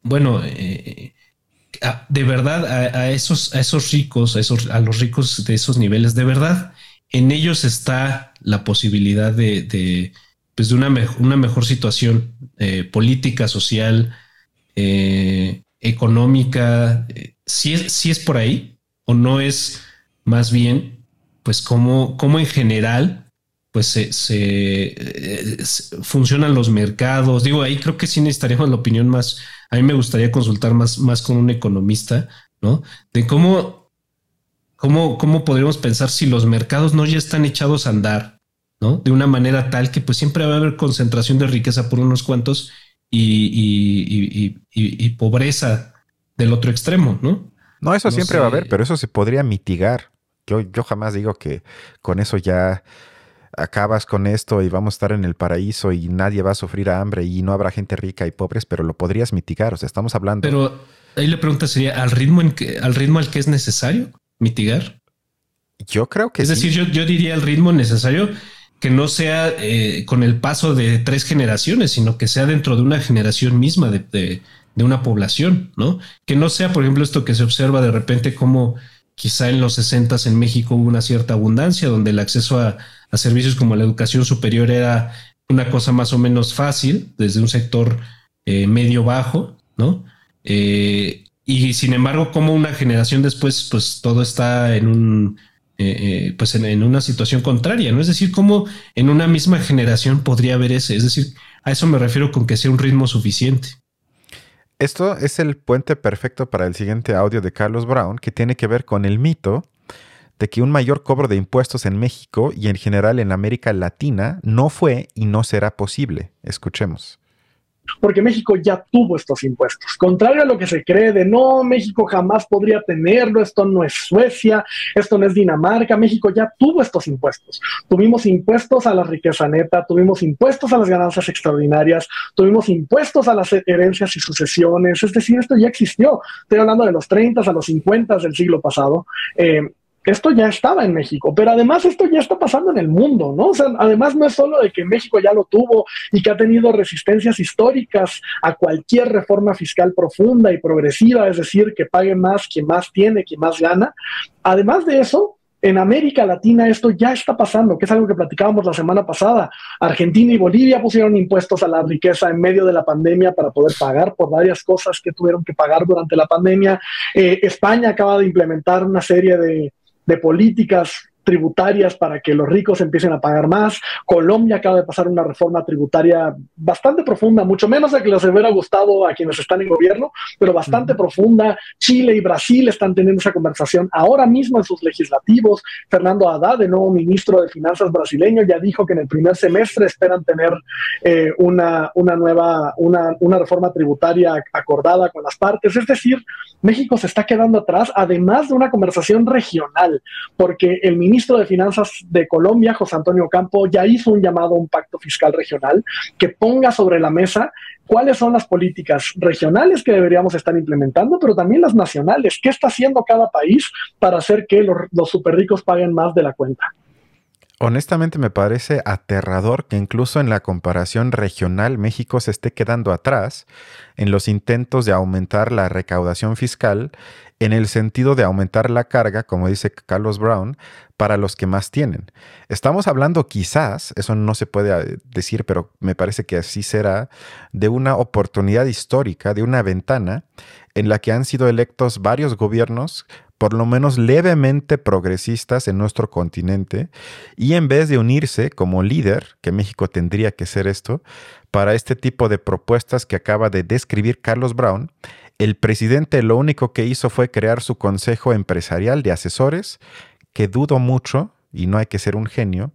bueno, eh, de verdad a, esos, a esos ricos, a, esos, a los ricos de esos niveles, de verdad, en ellos está la posibilidad de pues de una, una mejor situación eh, política, social, eh, económica, eh, si, es, si es por ahí o no es más bien, pues cómo, cómo en general pues se, funcionan los mercados. Digo, ahí creo que sí necesitaríamos la opinión más, a mí me gustaría consultar más, más con un economista, ¿no? De cómo, cómo, cómo podríamos pensar si los mercados no ya están echados a andar, ¿no? De una manera tal que pues siempre va a haber concentración de riqueza por unos cuantos y, pobreza del otro extremo, ¿no? No, eso siempre va a haber, pero eso se podría mitigar. Yo, yo jamás digo que con eso ya acabas con esto y vamos a estar en el paraíso y nadie va a sufrir hambre y no habrá gente rica y pobres, pero lo podrías mitigar. O sea, estamos hablando. Pero ahí la pregunta sería: ¿al ritmo, en que, al ritmo al que es necesario mitigar? Yo creo que es decir, yo, yo diría el ritmo necesario que no sea eh, con el paso de tres generaciones, sino que sea dentro de una generación misma de, de, una población, ¿no? Que no sea, por ejemplo, esto que se observa de repente como quizá en los 60 en México hubo una cierta abundancia, donde el acceso a, servicios como la educación superior era una cosa más o menos fácil desde un sector eh, medio bajo, ¿no? Eh, y sin embargo, como una generación después, pues todo está en un eh, pues en, una situación contraria, ¿no? Es decir, cómo en una misma generación podría haber ese, es decir, a eso me refiero con que sea un ritmo suficiente. Esto es el puente perfecto para el siguiente audio de Carlos Brown, que tiene que ver con el mito de que un mayor cobro de impuestos en México y en general en América Latina no fue y no será posible. Escuchemos porque México ya tuvo estos impuestos. Contrario a lo que se cree de no, México jamás podría tenerlo, esto no es Suecia, esto no es Dinamarca, México ya tuvo estos impuestos. Tuvimos impuestos a la riqueza neta, tuvimos impuestos a las ganancias extraordinarias, tuvimos impuestos a las herencias y sucesiones, es decir, esto ya existió. Estoy hablando de los 30 a los 50 del siglo pasado. Eh, esto ya estaba en México, pero además esto ya está pasando en el mundo, ¿no? O sea, además no es solo de que México ya lo tuvo y que ha tenido resistencias históricas a cualquier reforma fiscal profunda y progresiva, es decir, que pague más quien más tiene, quien más gana. Además de eso, en América Latina esto ya está pasando, que es algo que platicábamos la semana pasada. Argentina y Bolivia pusieron impuestos a la riqueza en medio de la pandemia para poder pagar por varias cosas que tuvieron que pagar durante la pandemia. Eh, España acaba de implementar una serie de, de políticas tributarias para que los ricos empiecen a pagar más. Colombia acaba de pasar una reforma tributaria bastante profunda, mucho menos de que les hubiera gustado a quienes están en gobierno, pero bastante profunda. Chile y Brasil están teniendo esa conversación ahora mismo en sus legislativos. Fernando Haddad, el nuevo ministro de Finanzas brasileño, ya dijo que en el primer semestre esperan tener eh, una, una nueva, una, una reforma tributaria acordada con las partes. Es decir, México se está quedando atrás, además de una conversación regional, porque el ministro ministro de Finanzas de Colombia, José Antonio Campo, ya hizo un llamado a un pacto fiscal regional que ponga sobre la mesa cuáles son las políticas regionales que deberíamos estar implementando, pero también las nacionales. ¿Qué está haciendo cada país para hacer que los, los super ricos paguen más de la cuenta? Honestamente me parece aterrador que incluso en la comparación regional México se esté quedando atrás en los intentos de aumentar la recaudación fiscal en el sentido de aumentar la carga, como dice Carlos Brown, para los que más tienen. Estamos hablando quizás, eso no se puede eh, decir, pero me parece que así será, de una oportunidad histórica, de una ventana en la que han sido electos varios gobiernos por lo menos levemente progresistas en nuestro continente, y en vez de unirse como líder, que México tendría que ser esto, para este tipo de propuestas que acaba de describir Carlos Brown, el presidente lo único que hizo fue crear su consejo empresarial de asesores, que dudo mucho, y no hay que ser un genio,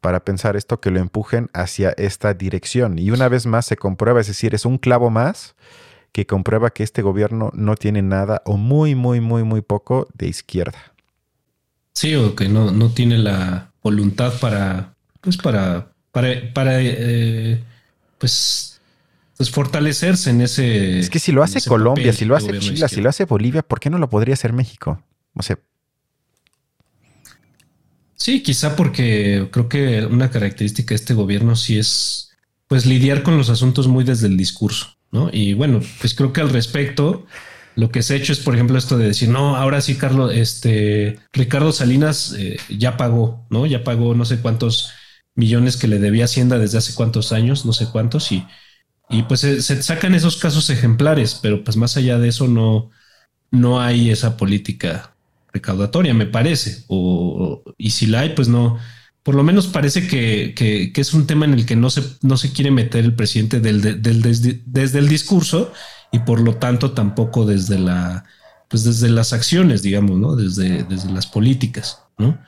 para pensar esto, que lo empujen hacia esta dirección. Y una vez más se comprueba, es decir, es un clavo más que comprueba que este gobierno no tiene nada o muy, muy, muy, muy poco de izquierda. Sí, o que no, no tiene la voluntad para, pues para, para, eh, pues, pues, fortalecerse en ese. Es que si lo hace Colombia, si lo hace Chile, si lo hace Bolivia, ¿por qué no lo podría hacer México? O sea. Sí, quizá porque creo que una característica de este gobierno sí es pues lidiar con los asuntos muy desde el discurso. ¿No? Y bueno, pues creo que al respecto, lo que se ha hecho es, por ejemplo, esto de decir, no, ahora sí, Carlos, este, Ricardo Salinas eh, ya pagó, ¿no? Ya pagó no sé cuántos millones que le debía Hacienda desde hace cuántos años, no sé cuántos, y, y pues se, sacan esos casos ejemplares, pero pues más allá de eso no, no hay esa política recaudatoria, me parece, o, y si la hay, pues no, por lo menos parece que, es un tema en el que no se, no se quiere meter el presidente del, desde, el discurso y por lo tanto tampoco desde la pues desde las acciones, digamos, ¿no? Desde, desde las políticas, ¿no?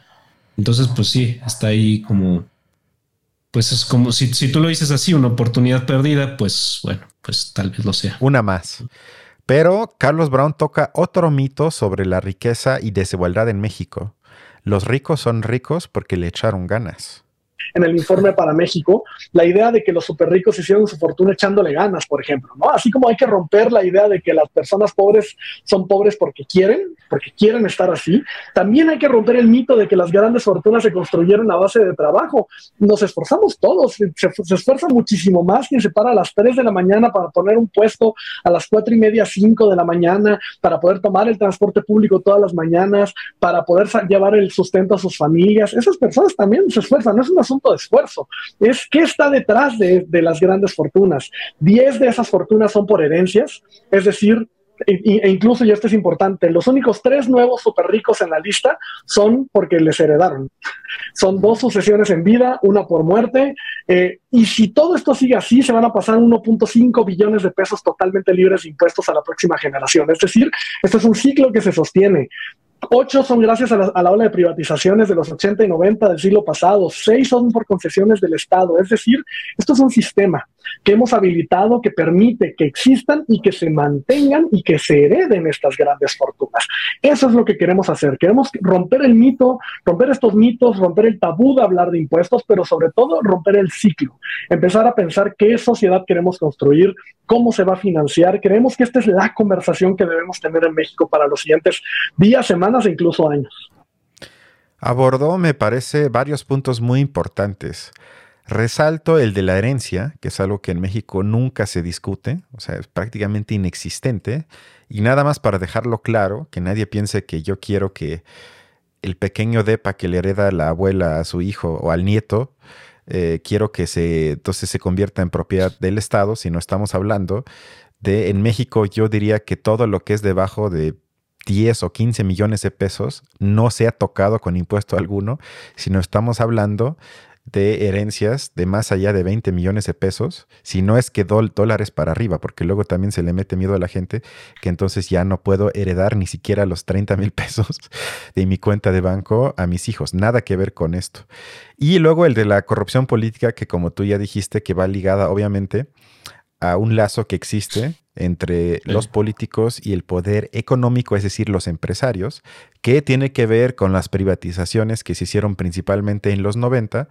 Entonces, pues sí, está ahí como, pues es como si, si tú lo dices así, una oportunidad perdida, pues bueno, pues tal vez lo sea. Una más. Pero Carlos Brown toca otro mito sobre la riqueza y desigualdad en México. Los ricos son ricos porque le echaron ganas en el informe para México, la idea de que los super ricos hicieron su fortuna echándole ganas, por ejemplo, ¿no? Así como hay que romper la idea de que las personas pobres son pobres porque quieren, porque quieren estar así, también hay que romper el mito de que las grandes fortunas se construyeron a base de trabajo. Nos esforzamos todos, se, esfuerza muchísimo más quien se para a las 3 de la mañana para poner un puesto a las cuatro y media, 5 de la mañana, para poder tomar el transporte público todas las mañanas, para poder llevar el sustento a sus familias. Esas personas también se esfuerzan, no es una de esfuerzo. Es qué está detrás de, las grandes fortunas. Diez de esas fortunas son por herencias, es decir, e, incluso, y esto es importante, los únicos tres nuevos super ricos en la lista son porque les heredaron. Son dos sucesiones en vida, una por muerte, eh, y si todo esto sigue así, se van a pasar 1.5 billones de pesos totalmente libres de impuestos a la próxima generación. Es decir, esto es un ciclo que se sostiene. Ocho son gracias a la, ola de privatizaciones de los 80 y 90 del siglo pasado. Seis son por concesiones del Estado. Es decir, esto es un sistema que hemos habilitado que permite que existan y que se mantengan y que se hereden estas grandes fortunas. Eso es lo que queremos hacer. Queremos romper el mito, romper estos mitos, romper el tabú de hablar de impuestos, pero sobre todo romper el ciclo. Empezar a pensar qué sociedad queremos construir, cómo se va a financiar. Creemos que esta es la conversación que debemos tener en México para los siguientes días, semanas e incluso años. Abordó, me parece, varios puntos muy importantes. Resalto el de la herencia, que es algo que en México nunca se discute, o sea, es prácticamente inexistente. Y nada más para dejarlo claro, que nadie piense que yo quiero que el pequeño depa que le hereda la abuela a su hijo o al nieto, eh, quiero que se, entonces se convierta en propiedad del Estado, si no estamos hablando de, en México yo diría que todo lo que es debajo de 10 o 15 millones de pesos no se ha tocado con impuesto alguno, sino estamos hablando de herencias de más allá de 20 millones de pesos, si no es que dólares para arriba, porque luego también se le mete miedo a la gente que entonces ya no puedo heredar ni siquiera los 30 mil pesos de mi cuenta de banco a mis hijos. Nada que ver con esto. Y luego el de la corrupción política, que como tú ya dijiste, que va ligada obviamente a un lazo que existe entre los políticos y el poder económico, es decir, los empresarios, que tiene que ver con las privatizaciones que se hicieron principalmente en los 90.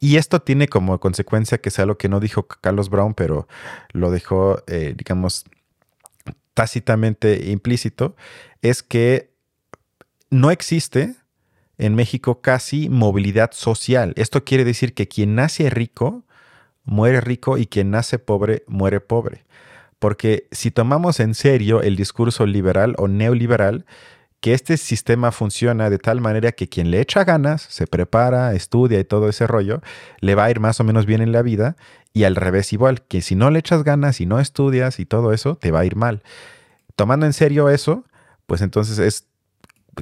Y esto tiene como consecuencia, que es algo que no dijo Carlos Brown, pero lo dejó, eh, digamos, tácitamente implícito, es que no existe en México casi movilidad social. Esto quiere decir que quien nace rico, muere rico y quien nace pobre, muere pobre. Porque si tomamos en serio el discurso liberal o neoliberal, que este sistema funciona de tal manera que quien le echa ganas, se prepara, estudia y todo ese rollo, le va a ir más o menos bien en la vida y al revés igual, que si no le echas ganas y no estudias y todo eso, te va a ir mal. Tomando en serio eso, pues entonces es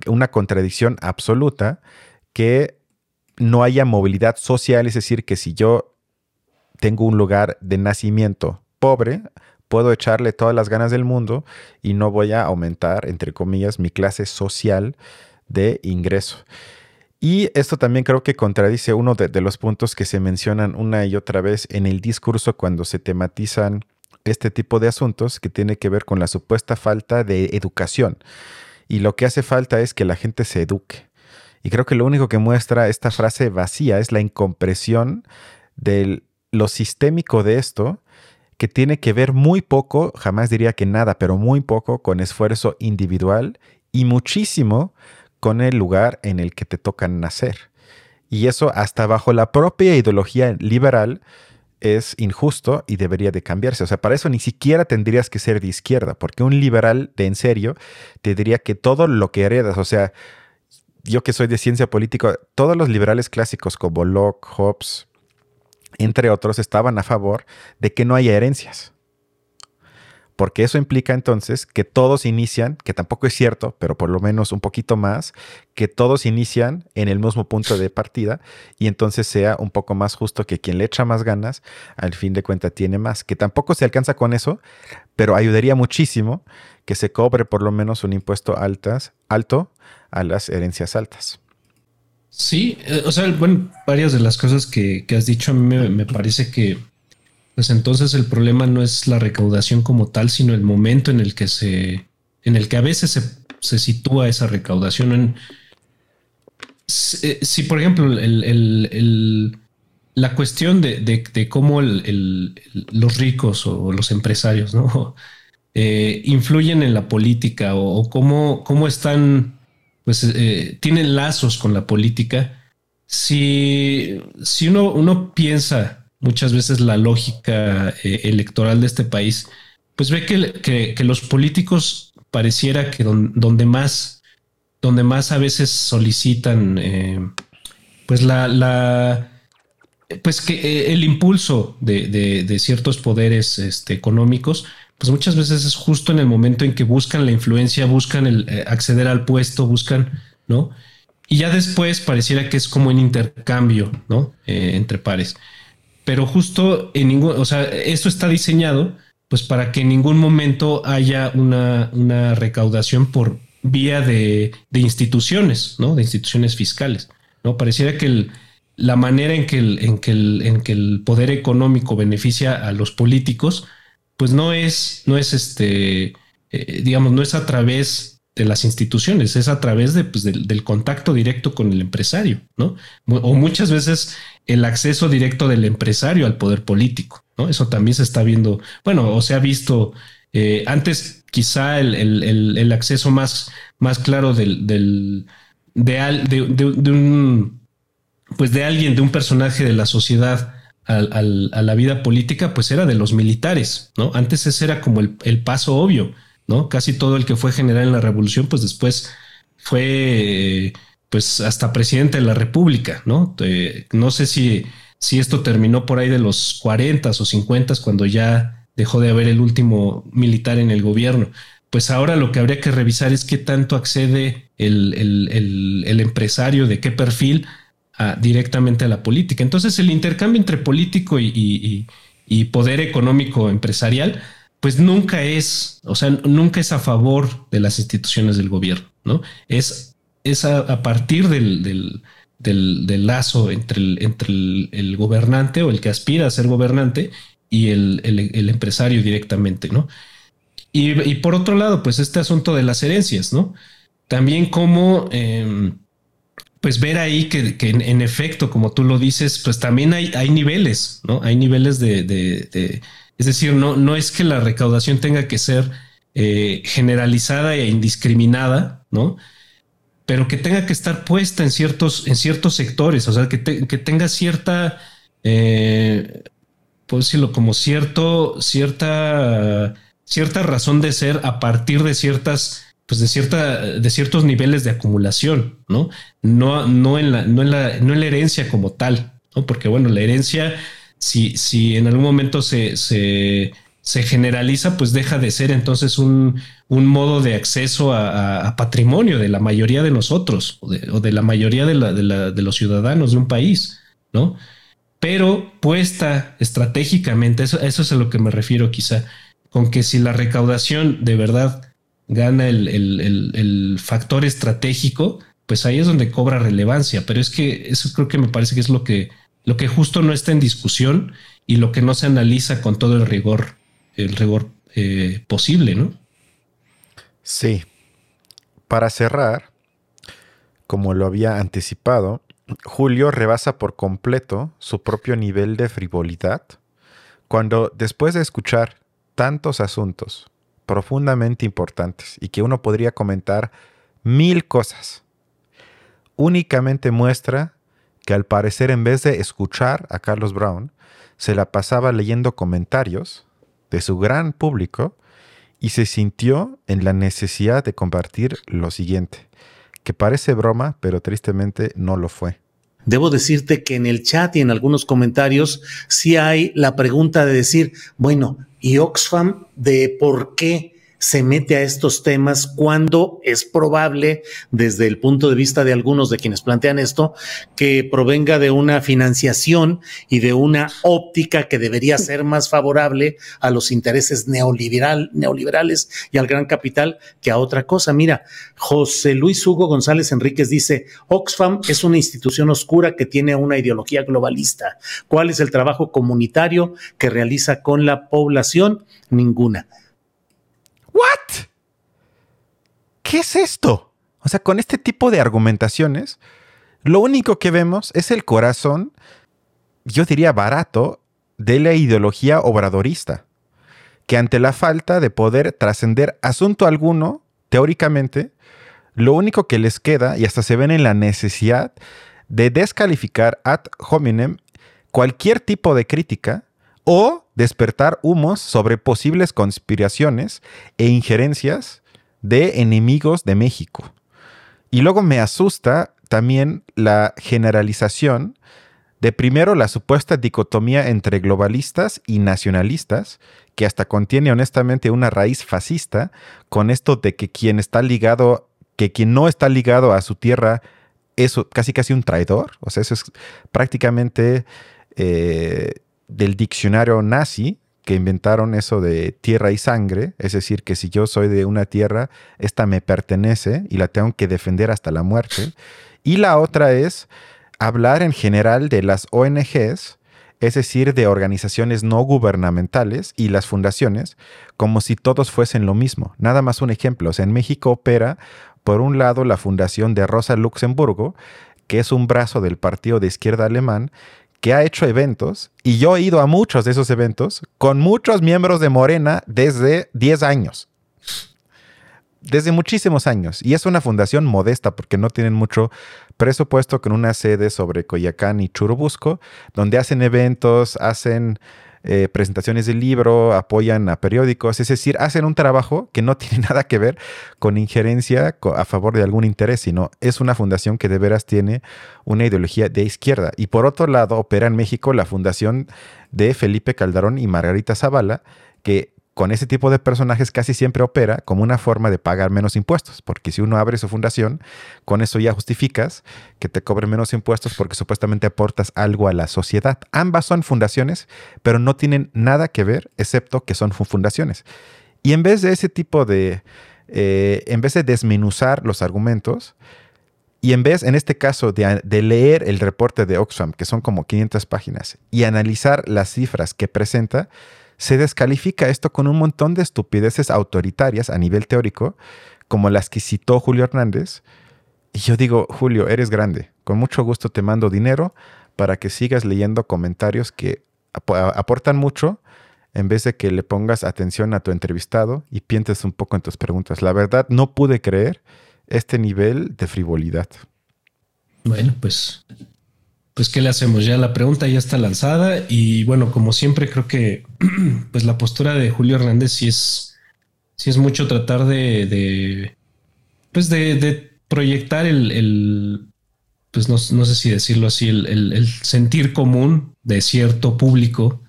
una contradicción absoluta que no haya movilidad social, es decir, que si yo tengo un lugar de nacimiento pobre, puedo echarle todas las ganas del mundo y no voy a aumentar, entre comillas, mi clase social de ingreso. Y esto también creo que contradice uno de, los puntos que se mencionan una y otra vez en el discurso cuando se tematizan este tipo de asuntos que tiene que ver con la supuesta falta de educación. Y lo que hace falta es que la gente se eduque. Y creo que lo único que muestra esta frase vacía es la incompresión de lo sistémico de esto que tiene que ver muy poco, jamás diría que nada, pero muy poco con esfuerzo individual y muchísimo con el lugar en el que te toca nacer. Y eso hasta bajo la propia ideología liberal es injusto y debería de cambiarse. O sea, para eso ni siquiera tendrías que ser de izquierda, porque un liberal de en serio te diría que todo lo que heredas, o sea, yo que soy de ciencia política, todos los liberales clásicos como Locke, Hobbes, entre otros, estaban a favor de que no haya herencias. Porque eso implica entonces que todos inician, que tampoco es cierto, pero por lo menos un poquito más, que todos inician en el mismo punto de partida y entonces sea un poco más justo que quien le echa más ganas, al fin de cuentas tiene más. Que tampoco se alcanza con eso, pero ayudaría muchísimo que se cobre por lo menos un impuesto altas, alto a las herencias altas. Sí, eh, o sea, bueno, varias de las cosas que, has dicho a mí me, parece que, pues entonces el problema no es la recaudación como tal, sino el momento en el que se, en el que a veces se, sitúa esa recaudación. En, si, eh, por ejemplo, la cuestión de, cómo los ricos o los empresarios, ¿no? Eh, influyen en la política o, o cómo, cómo están pues eh, tienen lazos con la política. Si, si uno, uno piensa muchas veces la lógica eh, electoral de este país, pues ve que, que, los políticos pareciera que donde más, donde más a veces solicitan, eh, pues la, la, pues que el impulso de, de, de ciertos poderes este, económicos, pues muchas veces es justo en el momento en que buscan la influencia, buscan el eh, acceder al puesto, buscan, ¿no? Y ya después pareciera que es como un intercambio, ¿no? Eh, entre pares. Pero justo en ningún, o sea, esto está diseñado pues para que en ningún momento haya una, una recaudación por vía de, de, instituciones, ¿no? De instituciones fiscales, ¿no? Pareciera que la manera en que el, en que el, en que el poder económico beneficia a los políticos, pues no es, no es este, eh, digamos, no es a través de las instituciones, es a través de, pues, del, contacto directo con el empresario, ¿no? O muchas veces el acceso directo del empresario al poder político, ¿no? Eso también se está viendo, bueno, o se ha visto eh, antes quizá el, acceso más, más claro del, de, de, un, pues de alguien, de un personaje de la sociedad a, la vida política, pues era de los militares, ¿no? Antes ese era como el, el, paso obvio, ¿no? Casi todo el que fue general en la revolución, pues después fue, pues hasta presidente de la república, ¿no? no sé si, si esto terminó por ahí de los 40 o 50 cuando ya dejó de haber el último militar en el gobierno. Pues ahora lo que habría que revisar es qué tanto accede el, el, empresario, de qué perfil directamente a la política. Entonces el intercambio entre político y, poder económico empresarial, pues nunca es, o sea, nunca es a favor de las instituciones del gobierno, ¿no? Es, es a, partir del, lazo entre, el, entre el, gobernante o el que aspira a ser gobernante y el, empresario directamente, ¿no? Y, por otro lado, pues este asunto de las herencias, ¿no? También como... Em, pues ver ahí que, en, efecto, como tú lo dices, pues también hay, hay niveles, ¿no? Hay niveles de, es decir, no, no es que la recaudación tenga que ser eh, generalizada e indiscriminada, ¿no? Pero que tenga que estar puesta en ciertos, en ciertos sectores, o sea, que, tenga cierta, eh, puedo decirlo, como cierto, cierta, cierta razón de ser a partir de ciertas pues de cierta, de ciertos niveles de acumulación, ¿no? No, no, en, la, no, en, la, no en la herencia como tal, ¿no? Porque bueno, la herencia, si, si en algún momento se, se, se generaliza, pues deja de ser entonces un, un modo de acceso a, patrimonio de la mayoría de nosotros o de, la mayoría de, la, de, la, de los ciudadanos de un país, ¿no? Pero puesta estratégicamente, eso, eso es a lo que me refiero quizá, con que si la recaudación de verdad gana el, factor estratégico, pues ahí es donde cobra relevancia. Pero es que eso creo que me parece que es lo que, lo que justo no está en discusión y lo que no se analiza con todo el rigor, el rigor eh, posible, ¿no? Sí. Para cerrar, como lo había anticipado, Julio rebasa por completo su propio nivel de frivolidad cuando después de escuchar tantos asuntos profundamente importantes y que uno podría comentar mil cosas. Únicamente muestra que al parecer en vez de escuchar a Carlos Brown, se la pasaba leyendo comentarios de su gran público y se sintió en la necesidad de compartir lo siguiente, que parece broma, pero tristemente no lo fue. Debo decirte que en el chat y en algunos comentarios sí hay la pregunta de decir, bueno, y Oxfam de por qué se mete a estos temas cuando es probable, desde el punto de vista de algunos de quienes plantean esto, que provenga de una financiación y de una óptica que debería ser más favorable a los intereses neoliberal, neoliberales y al gran capital que a otra cosa. Mira, José Luis Hugo González Enríquez dice, Oxfam es una institución oscura que tiene una ideología globalista. ¿Cuál es el trabajo comunitario que realiza con la población? Ninguna. ¿Qué es esto? O sea, con este tipo de argumentaciones, lo único que vemos es el corazón, yo diría barato, de la ideología obradorista, que ante la falta de poder trascender asunto alguno, teóricamente, lo único que les queda, y hasta se ven en la necesidad, de descalificar ad hominem cualquier tipo de crítica o despertar humos sobre posibles conspiraciones e injerencias de enemigos de México. Y luego me asusta también la generalización de primero la supuesta dicotomía entre globalistas y nacionalistas, que hasta contiene honestamente una raíz fascista, con esto de que quien está ligado, que quien no está ligado a su tierra es casi casi un traidor. O sea, eso es prácticamente eh, del diccionario nazi que inventaron eso de tierra y sangre, es decir, que si yo soy de una tierra, esta me pertenece y la tengo que defender hasta la muerte. Y la otra es hablar en general de las ONGs, es decir, de organizaciones no gubernamentales y las fundaciones, como si todos fuesen lo mismo. Nada más un ejemplo, o en México opera, por un lado, la Fundación de Rosa Luxemburgo, que es un brazo del partido de izquierda alemán, que ha hecho eventos, y yo he ido a muchos de esos eventos, con muchos miembros de Morena desde 10 años. desde muchísimos años. Y es una fundación modesta porque no tienen mucho presupuesto con una sede sobre Coyacán y Churubusco, donde hacen eventos, hacen eh, presentaciones de libro, apoyan a periódicos, es decir, hacen un trabajo que no tiene nada que ver con injerencia a favor de algún interés, sino es una fundación que de veras tiene una ideología de izquierda. Y por otro lado, opera en México la fundación de Felipe Calderón y Margarita Zavala, que con ese tipo de personajes casi siempre opera como una forma de pagar menos impuestos, porque si uno abre su fundación, con eso ya justificas que te cobren menos impuestos porque supuestamente aportas algo a la sociedad. Ambas son fundaciones, pero no tienen nada que ver, excepto que son fundaciones. Y en vez de ese tipo de, eh, en vez de desmenuzar los argumentos, y en vez, en este caso, de, de, leer el reporte de Oxfam, que son como 500 páginas, y analizar las cifras que presenta, se descalifica esto con un montón de estupideces autoritarias a nivel teórico, como las que citó Julio Hernández. Y yo digo, Julio, eres grande. Con mucho gusto te mando dinero para que sigas leyendo comentarios que aportan mucho en vez de que le pongas atención a tu entrevistado y pienses un poco en tus preguntas. La verdad, no pude creer este nivel de frivolidad. Bueno, pues pues ¿qué le hacemos? Ya la pregunta ya está lanzada y bueno, como siempre creo que pues la postura de Julio Hernández sí es, sí es mucho tratar de, de pues de, proyectar el, pues no, sé si decirlo así, el, sentir común de cierto público.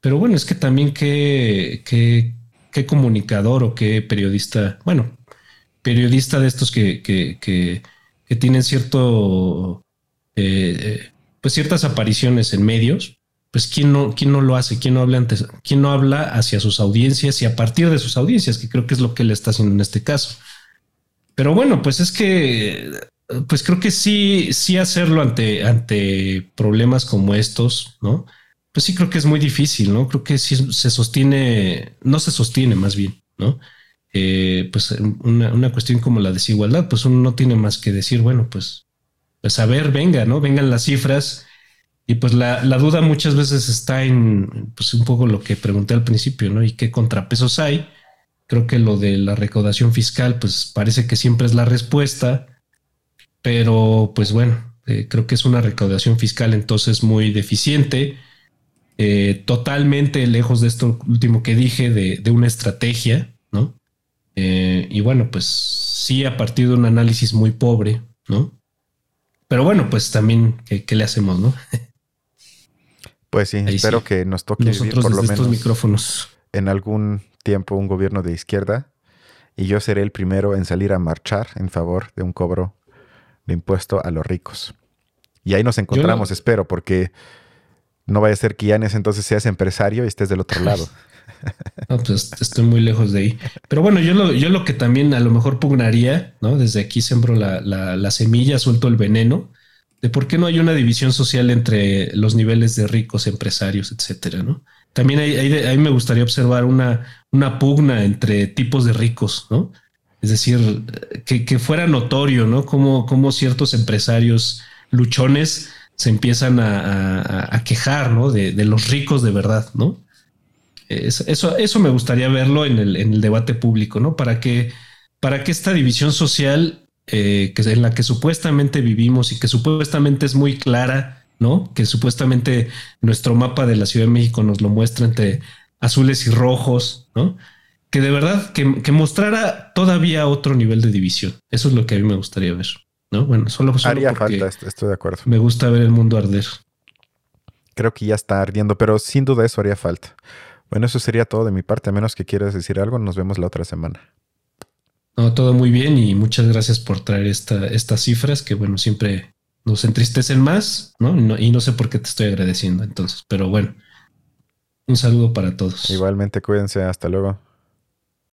Pero bueno, es que también qué, qué, comunicador o qué periodista, bueno, periodista de estos que, que, que, que tienen cierto eh, pues ciertas apariciones en medios, pues quién no, quién no lo hace, quién no habla antes, quién no habla hacia sus audiencias y a partir de sus audiencias, que creo que es lo que él está haciendo en este caso. Pero bueno, pues es que, pues creo que sí, sí hacerlo ante, ante problemas como estos, ¿no? Pues sí creo que es muy difícil, ¿no? Creo que sí se sostiene, no se sostiene más bien, ¿no? Eh, pues una, una, cuestión como la desigualdad, pues uno no tiene más que decir, bueno, pues pues a ver, venga, ¿no? Vengan las cifras. Y pues la, duda muchas veces está en, pues un poco lo que pregunté al principio, ¿no? ¿Y qué contrapesos hay? Creo que lo de la recaudación fiscal, pues parece que siempre es la respuesta, pero pues bueno, eh, creo que es una recaudación fiscal entonces muy deficiente, eh, totalmente lejos de esto último que dije, de, una estrategia, ¿no? Eh, y bueno, pues sí, a partir de un análisis muy pobre, ¿no? Pero bueno, pues también, ¿qué, le hacemos, no? Pues sí, espero que nos toque vivir por lo menos micrófonos. en algún tiempo un gobierno de izquierda y yo seré el primero en salir a marchar en favor de un cobro de impuesto a los ricos. Y ahí nos encontramos, espero, porque no vaya a ser que ya en ese entonces seas empresario y estés del otro lado. No, pues estoy muy lejos de ahí. Pero bueno, yo lo, yo lo que también a lo mejor pugnaría, ¿no? Desde aquí sembro la, la, semilla, suelto el veneno, de por qué no hay una división social entre los niveles de ricos, empresarios, etcétera, ¿no? También ahí, me gustaría observar una, una pugna entre tipos de ricos, ¿no? Es decir, que, fuera notorio, ¿no? Como, como ciertos empresarios luchones se empiezan a, quejar, ¿no? De, de, los ricos de verdad, ¿no? Eso, eso me gustaría verlo en el, en el debate público, ¿no? Para que, para que esta división social eh, que en la que supuestamente vivimos y que supuestamente es muy clara, ¿no? Que supuestamente nuestro mapa de la Ciudad de México nos lo muestra entre azules y rojos, ¿no? Que de verdad que, mostrara todavía otro nivel de división. Eso es lo que a mí me gustaría ver, ¿no? Bueno, solo, solo Haría falta, estoy de acuerdo. Me gusta ver el mundo arder. Creo que ya está ardiendo, pero sin duda eso haría falta. Bueno, eso sería todo de mi parte, a menos que quieras decir algo, nos vemos la otra semana. No, todo muy bien y muchas gracias por traer esta, estas cifras que, bueno, siempre nos entristecen más, ¿no? Y no sé por qué te estoy agradeciendo entonces, pero bueno, un saludo para todos. Igualmente, cuídense, hasta luego.